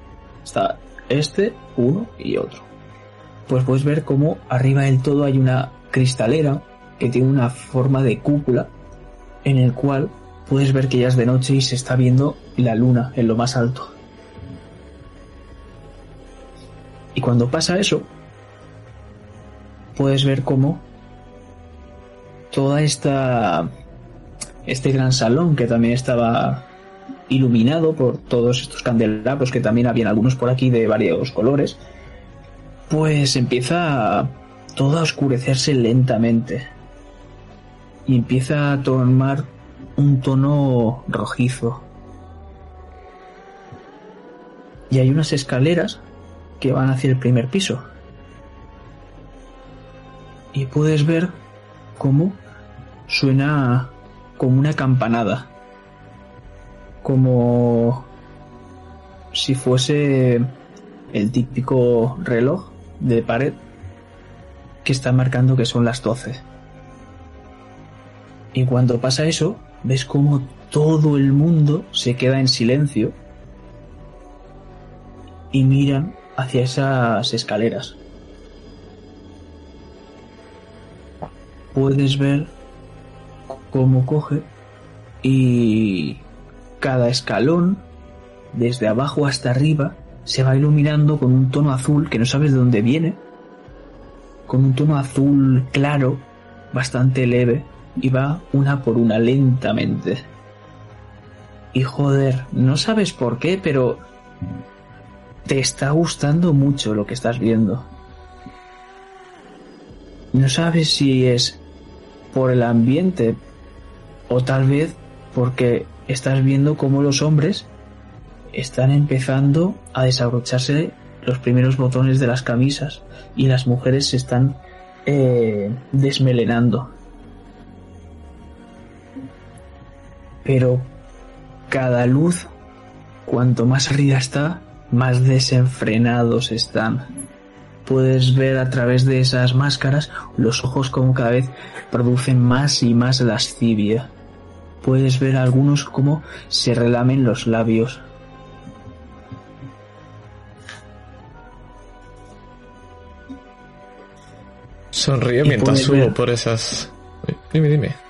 está este, uno y otro. Pues puedes ver como arriba del todo hay una cristalera que tiene una forma de cúpula en el cual puedes ver que ya es de noche y se está viendo la luna en lo más alto. Y cuando pasa eso, puedes ver cómo toda esta este gran salón que también estaba iluminado por todos estos candelabros que también habían algunos por aquí de varios colores pues empieza todo a oscurecerse lentamente y empieza a tomar un tono rojizo. Y hay unas escaleras que van hacia el primer piso. Y puedes ver cómo suena como una campanada, como si fuese el típico reloj de pared que está marcando que son las 12. Y cuando pasa eso, ves como todo el mundo se queda en silencio y miran hacia esas escaleras. puedes ver cómo coge y cada escalón, desde abajo hasta arriba, se va iluminando con un tono azul que no sabes de dónde viene, con un tono azul claro, bastante leve, y va una por una lentamente. Y joder, no sabes por qué, pero te está gustando mucho lo que estás viendo. No sabes si es por el ambiente o tal vez porque estás viendo cómo los hombres están empezando a desabrocharse los primeros botones de las camisas y las mujeres se están eh, desmelenando. Pero cada luz, cuanto más arriba está, más desenfrenados están puedes ver a través de esas máscaras los ojos como cada vez producen más y más lascivia. Puedes ver algunos como se relamen los labios. Sonríe mientras subo por esas... Dime, dime.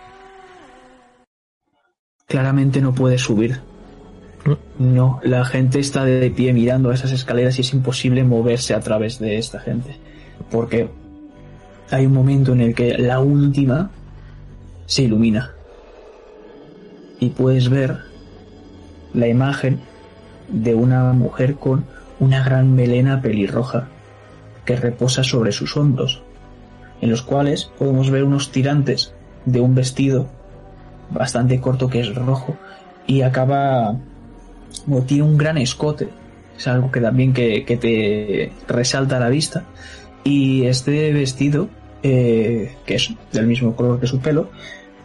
Claramente no puedes subir no, la gente está de pie mirando a esas escaleras y es imposible moverse a través de esta gente. Porque hay un momento en el que la última se ilumina. Y puedes ver la imagen de una mujer con una gran melena pelirroja que reposa sobre sus hombros, en los cuales podemos ver unos tirantes de un vestido bastante corto que es rojo y acaba tiene un gran escote, es algo que también que, te resalta a la vista. Y este vestido, eh, que es del mismo color que su pelo,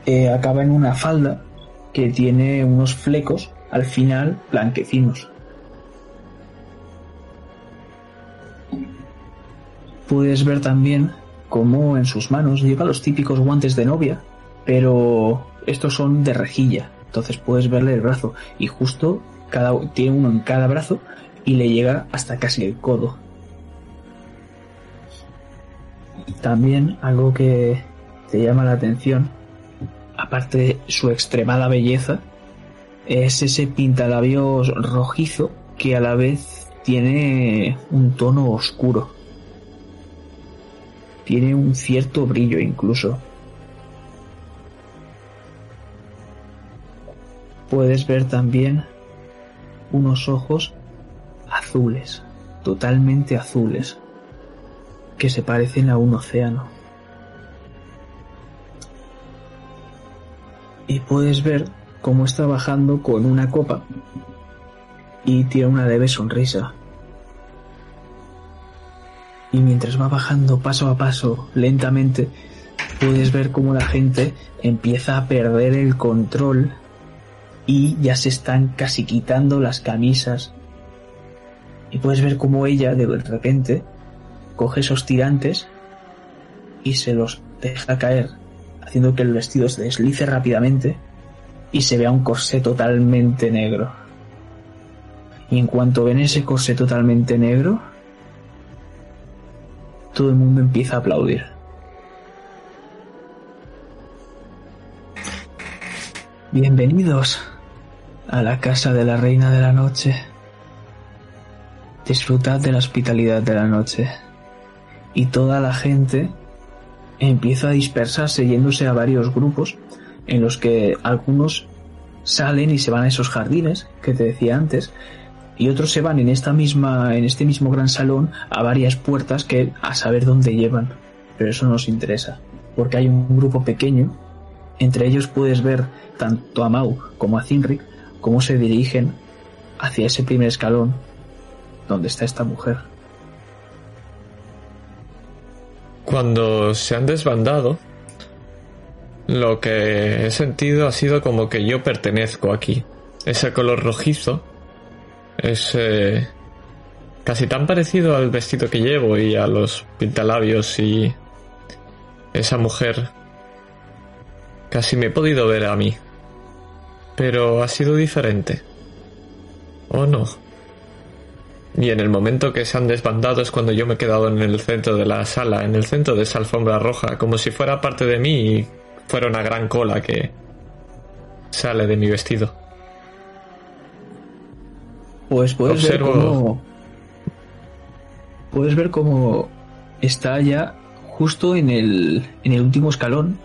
eh, acaba en una falda que tiene unos flecos al final blanquecinos. Puedes ver también cómo en sus manos lleva los típicos guantes de novia, pero estos son de rejilla, entonces puedes verle el brazo y justo cada, tiene uno en cada brazo y le llega hasta casi el codo. También algo que te llama la atención, aparte de su extremada belleza, es ese pintalabios rojizo que a la vez tiene un tono oscuro. Tiene un cierto brillo incluso. Puedes ver también unos ojos azules, totalmente azules, que se parecen a un océano. Y puedes ver cómo está bajando con una copa y tiene una leve sonrisa. Y mientras va bajando paso a paso, lentamente, puedes ver cómo la gente empieza a perder el control y ya se están casi quitando las camisas. Y puedes ver cómo ella de repente coge esos tirantes y se los deja caer, haciendo que el vestido se deslice rápidamente y se vea un corsé totalmente negro. Y en cuanto ven ese corsé totalmente negro, todo el mundo empieza a aplaudir. Bienvenidos a la casa de la reina de la noche. Disfrutad de la hospitalidad de la noche. Y toda la gente empieza a dispersarse yéndose a varios grupos en los que algunos salen y se van a esos jardines que te decía antes y otros se van en esta misma en este mismo gran salón a varias puertas que a saber dónde llevan pero eso no nos interesa porque hay un grupo pequeño entre ellos puedes ver tanto a Mau como a Zinric cómo se dirigen hacia ese primer escalón donde está esta mujer cuando se han desbandado lo que he sentido ha sido como que yo pertenezco aquí. Ese color rojizo es eh, casi tan parecido al vestido que llevo y a los pintalabios y esa mujer. Casi me he podido ver a mí. Pero ha sido diferente. ¿O no? Y en el momento que se han desbandado es cuando yo me he quedado en el centro de la sala, en el centro de esa alfombra roja, como si fuera parte de mí y fuera una gran cola que sale de mi vestido. Pues puedes ver cómo. Puedes ver cómo está ya justo en el, en el último escalón,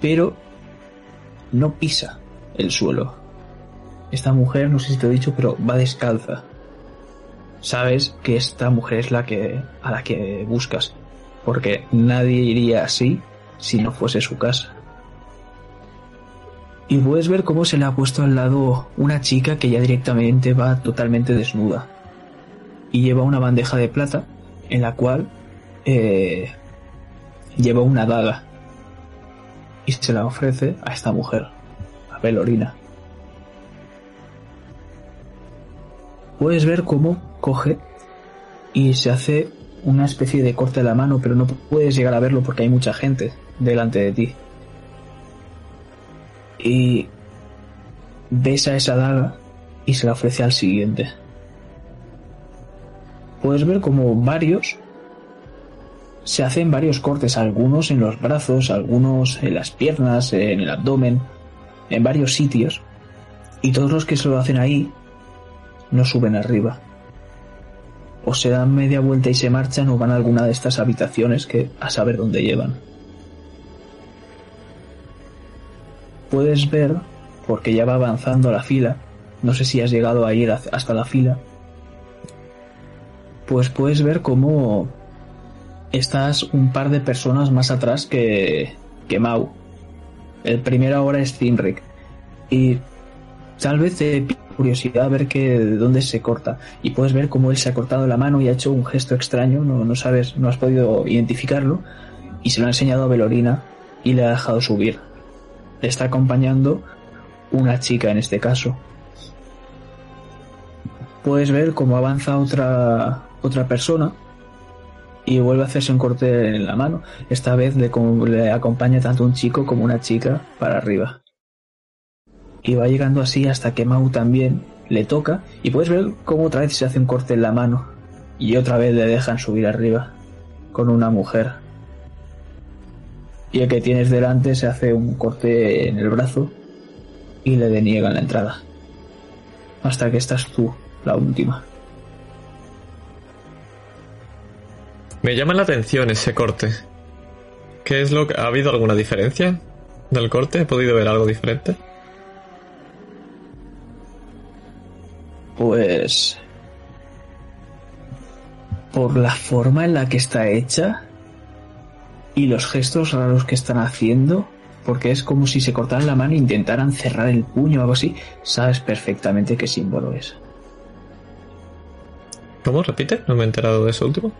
pero no pisa el suelo. Esta mujer, no sé si te he dicho, pero va descalza. Sabes que esta mujer es la que a la que buscas, porque nadie iría así si no fuese su casa. Y puedes ver cómo se le ha puesto al lado una chica que ya directamente va totalmente desnuda. Y lleva una bandeja de plata en la cual eh, lleva una daga. Y se la ofrece a esta mujer, a Belorina. Puedes ver cómo coge y se hace una especie de corte de la mano, pero no puedes llegar a verlo porque hay mucha gente delante de ti. Y besa esa daga y se la ofrece al siguiente. Puedes ver como varios se hacen varios cortes, algunos en los brazos, algunos en las piernas, en el abdomen, en varios sitios. Y todos los que se lo hacen ahí no suben arriba. O se dan media vuelta y se marchan o van a alguna de estas habitaciones que a saber dónde llevan. puedes ver, porque ya va avanzando la fila, no sé si has llegado a ir hasta la fila, pues puedes ver cómo estás un par de personas más atrás que, que Mau. El primero ahora es Zinric. Y tal vez te curiosidad ver que de dónde se corta. Y puedes ver cómo él se ha cortado la mano y ha hecho un gesto extraño, no, no sabes, no has podido identificarlo. Y se lo ha enseñado a Belorina y le ha dejado subir está acompañando una chica en este caso. Puedes ver cómo avanza otra, otra persona y vuelve a hacerse un corte en la mano. Esta vez le, acompaña tanto un chico como una chica para arriba. Y va llegando así hasta que Mau también le toca y puedes ver cómo otra vez se hace un corte en la mano y otra vez le dejan subir arriba con una mujer y el que tienes delante se hace un corte en el brazo y le deniegan la entrada. Hasta que estás tú, la última. Me llama la atención ese corte. ¿Qué es lo que ha habido alguna diferencia del corte? ¿He podido ver algo diferente? Pues... Por la forma en la que está hecha y los gestos raros que están haciendo, porque es como si se cortaran la mano e intentaran cerrar el puño o algo así, sabes perfectamente qué símbolo es. ¿Cómo? Repite, no me he enterado de eso último.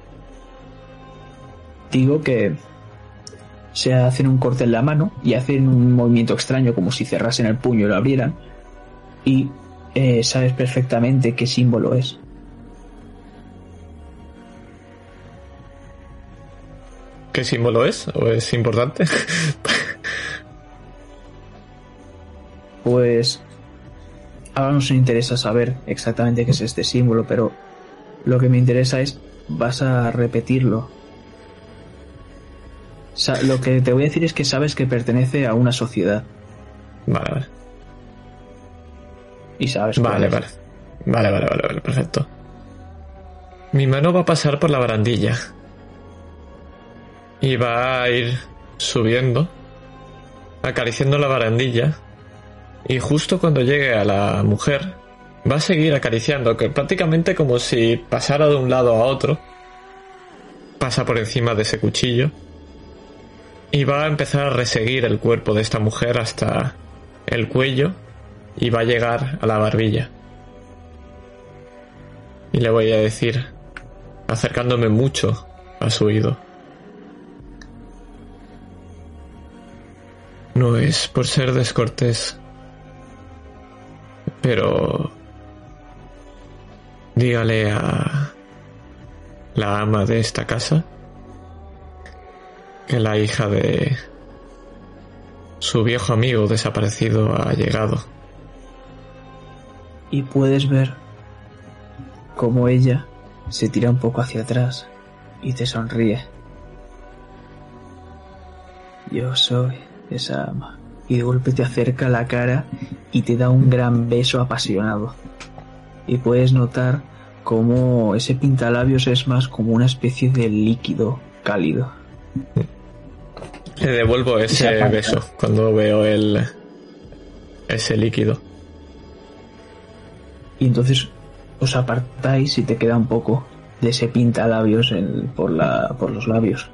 Digo que se hacen un corte en la mano y hacen un movimiento extraño como si cerrasen el puño y lo abrieran y eh, sabes perfectamente qué símbolo es. ¿Qué símbolo es? ¿O es importante? pues ahora no nos interesa saber exactamente qué es este símbolo, pero lo que me interesa es, vas a repetirlo. Lo que te voy a decir es que sabes que pertenece a una sociedad. Vale, vale. Y sabes Vale, vale. Vale, vale, vale, vale, perfecto. Mi mano va a pasar por la barandilla. Y va a ir subiendo, acariciando la barandilla. Y justo cuando llegue a la mujer, va a seguir acariciando, que prácticamente como si pasara de un lado a otro. Pasa por encima de ese cuchillo. Y va a empezar a reseguir el cuerpo de esta mujer hasta el cuello y va a llegar a la barbilla. Y le voy a decir, acercándome mucho a su oído. No es por ser descortés, pero dígale a la ama de esta casa que la hija de su viejo amigo desaparecido ha llegado y puedes ver cómo ella se tira un poco hacia atrás y te sonríe. Yo soy esa ama. Y de golpe te acerca la cara y te da un gran beso apasionado. Y puedes notar cómo ese pintalabios es más como una especie de líquido cálido. Le devuelvo ese beso cuando veo el ese líquido y entonces os apartáis y te queda un poco de ese pinta labios por, la, por los labios.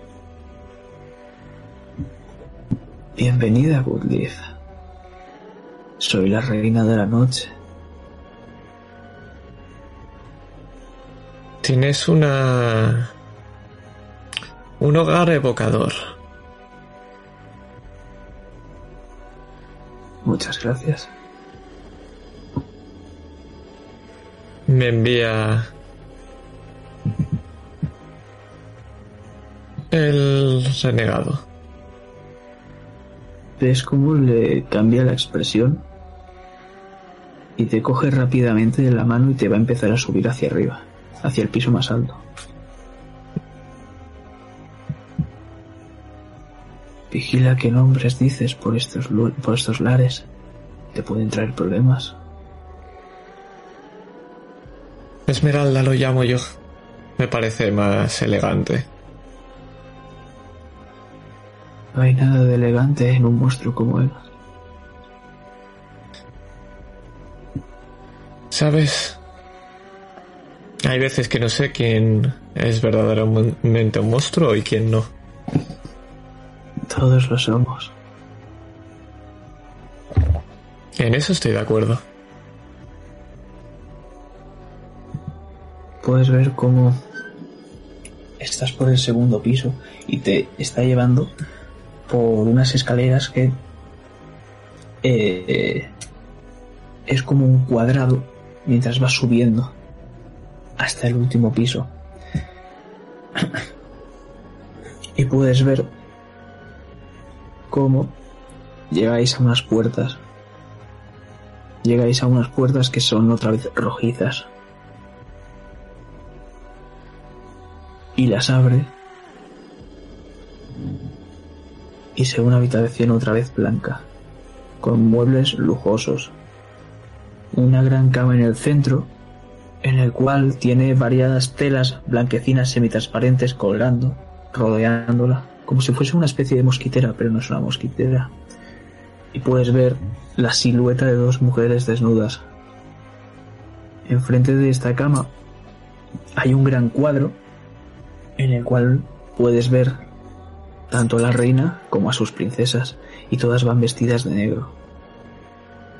Bienvenida, Goodleaf. Soy la reina de la noche. Tienes una... un hogar evocador. Muchas gracias. me envía el renegado. ¿Ves cómo le cambia la expresión? Y te coge rápidamente de la mano y te va a empezar a subir hacia arriba, hacia el piso más alto. Vigila qué nombres dices por estos, por estos lares. Te pueden traer problemas. Esmeralda lo llamo yo. Me parece más elegante. No hay nada de elegante en un monstruo como él. ¿Sabes? Hay veces que no sé quién es verdaderamente un monstruo y quién no. Todos lo somos. En eso estoy de acuerdo. puedes ver cómo estás por el segundo piso y te está llevando por unas escaleras que eh, es como un cuadrado mientras vas subiendo hasta el último piso. y puedes ver cómo llegáis a unas puertas. Llegáis a unas puertas que son otra vez rojizas. y las abre y se ve una habitación otra vez blanca, con muebles lujosos, una gran cama en el centro, en el cual tiene variadas telas blanquecinas semitransparentes colgando, rodeándola, como si fuese una especie de mosquitera, pero no es una mosquitera. Y puedes ver la silueta de dos mujeres desnudas enfrente de esta cama hay un gran cuadro en el cual puedes ver tanto a la reina como a sus princesas y todas van vestidas de negro.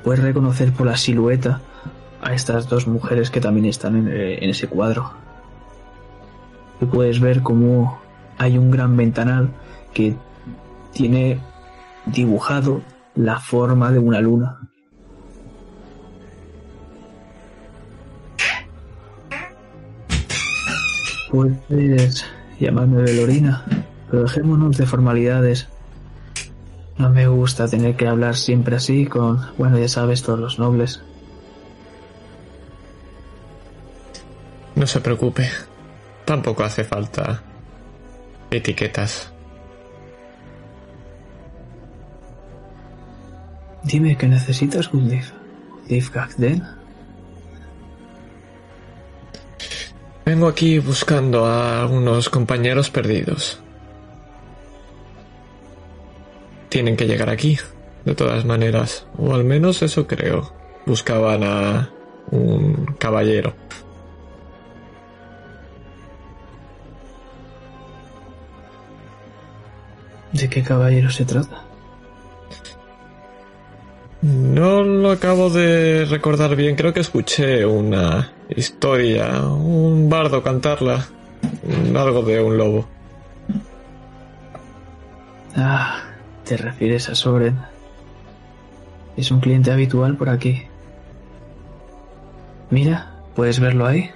Puedes reconocer por la silueta a estas dos mujeres que también están en, en ese cuadro. Y puedes ver cómo hay un gran ventanal que tiene dibujado la forma de una luna. Puedes llamarme Velorina, pero dejémonos de formalidades. No me gusta tener que hablar siempre así con, bueno, ya sabes, todos los nobles. No se preocupe. Tampoco hace falta etiquetas. Dime qué necesitas, Gundif. Gundif Gagden. Vengo aquí buscando a unos compañeros perdidos. Tienen que llegar aquí, de todas maneras. O al menos eso creo. Buscaban a un caballero. ¿De qué caballero se trata? No lo acabo de recordar bien, creo que escuché una historia, un bardo cantarla, algo de un lobo. Ah, te refieres a Soren. Es un cliente habitual por aquí. Mira, puedes verlo ahí.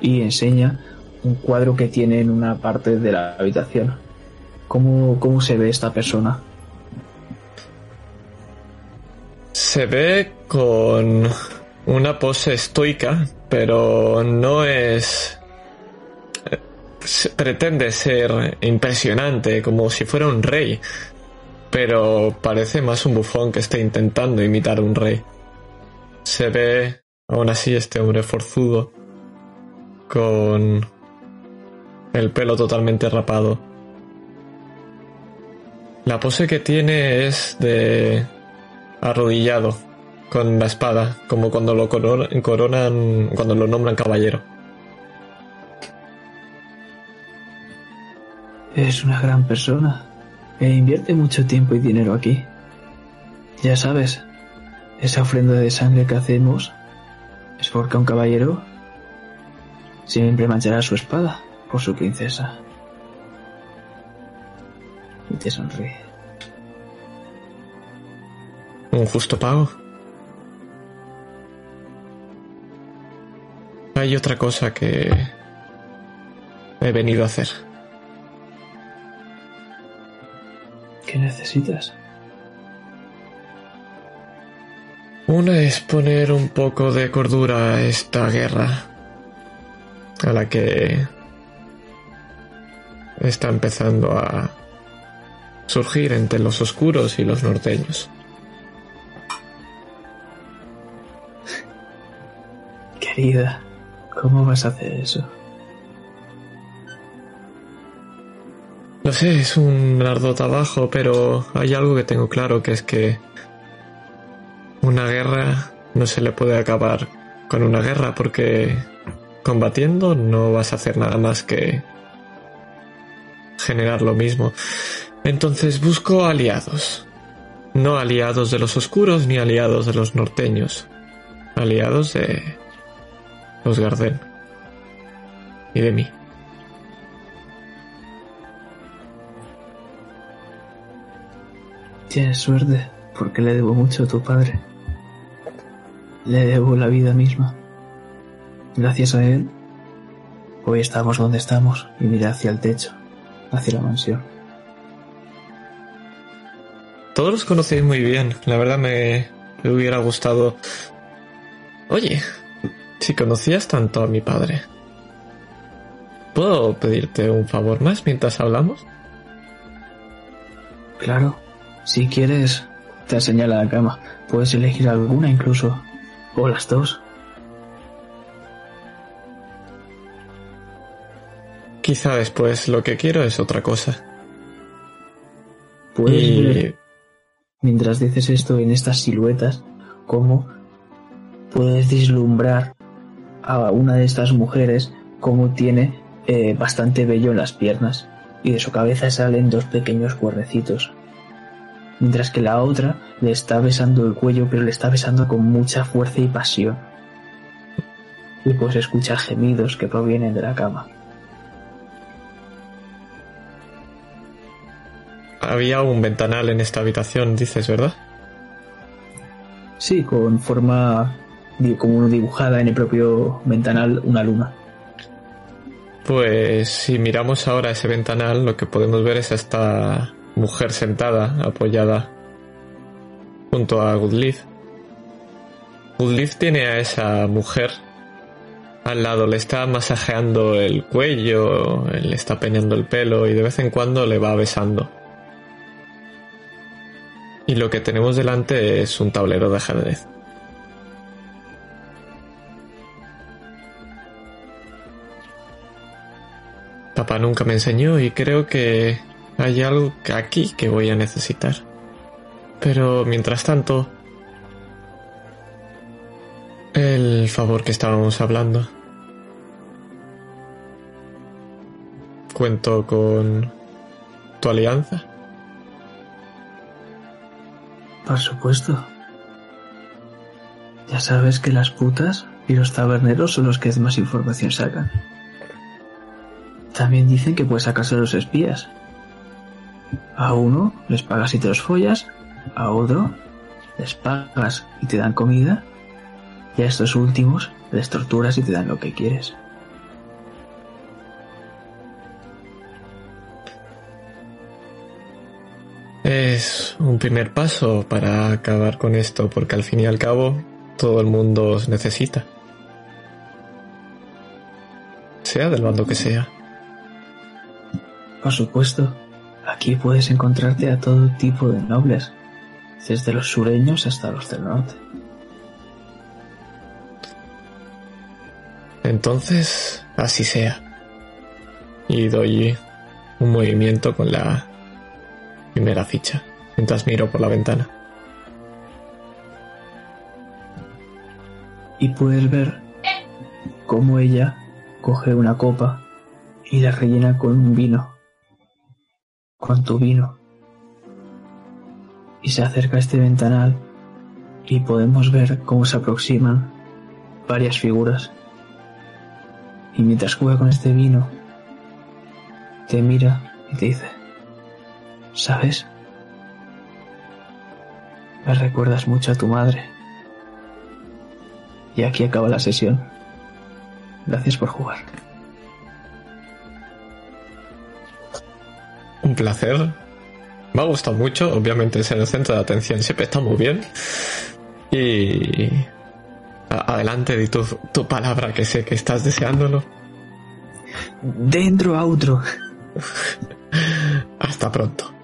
Y enseña un cuadro que tiene en una parte de la habitación. ¿Cómo, cómo se ve esta persona? Se ve con una pose estoica, pero no es... pretende ser impresionante, como si fuera un rey, pero parece más un bufón que está intentando imitar un rey. Se ve, aún así, este hombre forzudo, con el pelo totalmente rapado. La pose que tiene es de arrodillado con la espada, como cuando lo coronan, cuando lo nombran caballero. Es una gran persona e invierte mucho tiempo y dinero aquí. Ya sabes, esa ofrenda de sangre que hacemos es porque un caballero siempre manchará su espada por su princesa. Sonríe. ¿Un justo pago? Hay otra cosa que he venido a hacer. ¿Qué necesitas? Una es poner un poco de cordura a esta guerra a la que está empezando a surgir entre los oscuros y los norteños. Querida, ¿cómo vas a hacer eso? Lo sé, es un arduo trabajo, pero hay algo que tengo claro, que es que una guerra no se le puede acabar con una guerra, porque combatiendo no vas a hacer nada más que generar lo mismo. Entonces busco aliados. No aliados de los oscuros ni aliados de los norteños. Aliados de los Garden. Y de mí. Tienes suerte, porque le debo mucho a tu padre. Le debo la vida misma. Gracias a él, hoy estamos donde estamos y mira hacia el techo, hacia la mansión. Todos los conocéis muy bien, la verdad me, me hubiera gustado. Oye, si conocías tanto a mi padre, ¿puedo pedirte un favor más mientras hablamos? Claro, si quieres, te señala la cama. Puedes elegir alguna incluso, o las dos. Quizá después lo que quiero es otra cosa. Puedes Y- ver, mientras dices esto en estas siluetas, cómo puedes vislumbrar a una de estas mujeres como tiene eh, bastante vello en las piernas y de su cabeza salen dos pequeños cuernecitos. Mientras que la otra le está besando el cuello, pero le está besando con mucha fuerza y pasión. Y pues escucha gemidos que provienen de la cama. Había un ventanal en esta habitación, dices, ¿verdad? Sí, con forma como dibujada en el propio ventanal una luna. Pues si miramos ahora ese ventanal, lo que podemos ver es esta mujer sentada, apoyada junto a Goodleaf. Goodleaf tiene a esa mujer al lado, le está masajeando el cuello, le está peinando el pelo y de vez en cuando le va besando. Y lo que tenemos delante es un tablero de ajedrez. Papá nunca me enseñó y creo que hay algo aquí que voy a necesitar. Pero mientras tanto, el favor que estábamos hablando. Cuento con tu alianza. Por supuesto. Ya sabes que las putas y los taberneros son los que más información sacan. También dicen que puedes sacarse los espías. A uno les pagas y te los follas, a otro les pagas y te dan comida, y a estos últimos les torturas y te dan lo que quieres. Un primer paso para acabar con esto, porque al fin y al cabo todo el mundo os necesita. Sea del bando que sea. Por supuesto, aquí puedes encontrarte a todo tipo de nobles, desde los sureños hasta los del norte. Entonces, así sea. Y doy un movimiento con la primera ficha, mientras miro por la ventana. Y puedes ver cómo ella coge una copa y la rellena con un vino con tu vino. Y se acerca a este ventanal y podemos ver cómo se aproximan varias figuras. Y mientras juega con este vino, te mira y te dice, ¿sabes? Me recuerdas mucho a tu madre. Y aquí acaba la sesión. Gracias por jugar. un placer. Me ha gustado mucho, obviamente es en el centro de atención, siempre está muy bien. Y adelante, di tu, tu palabra que sé que estás deseándolo. Dentro, outro. Hasta pronto.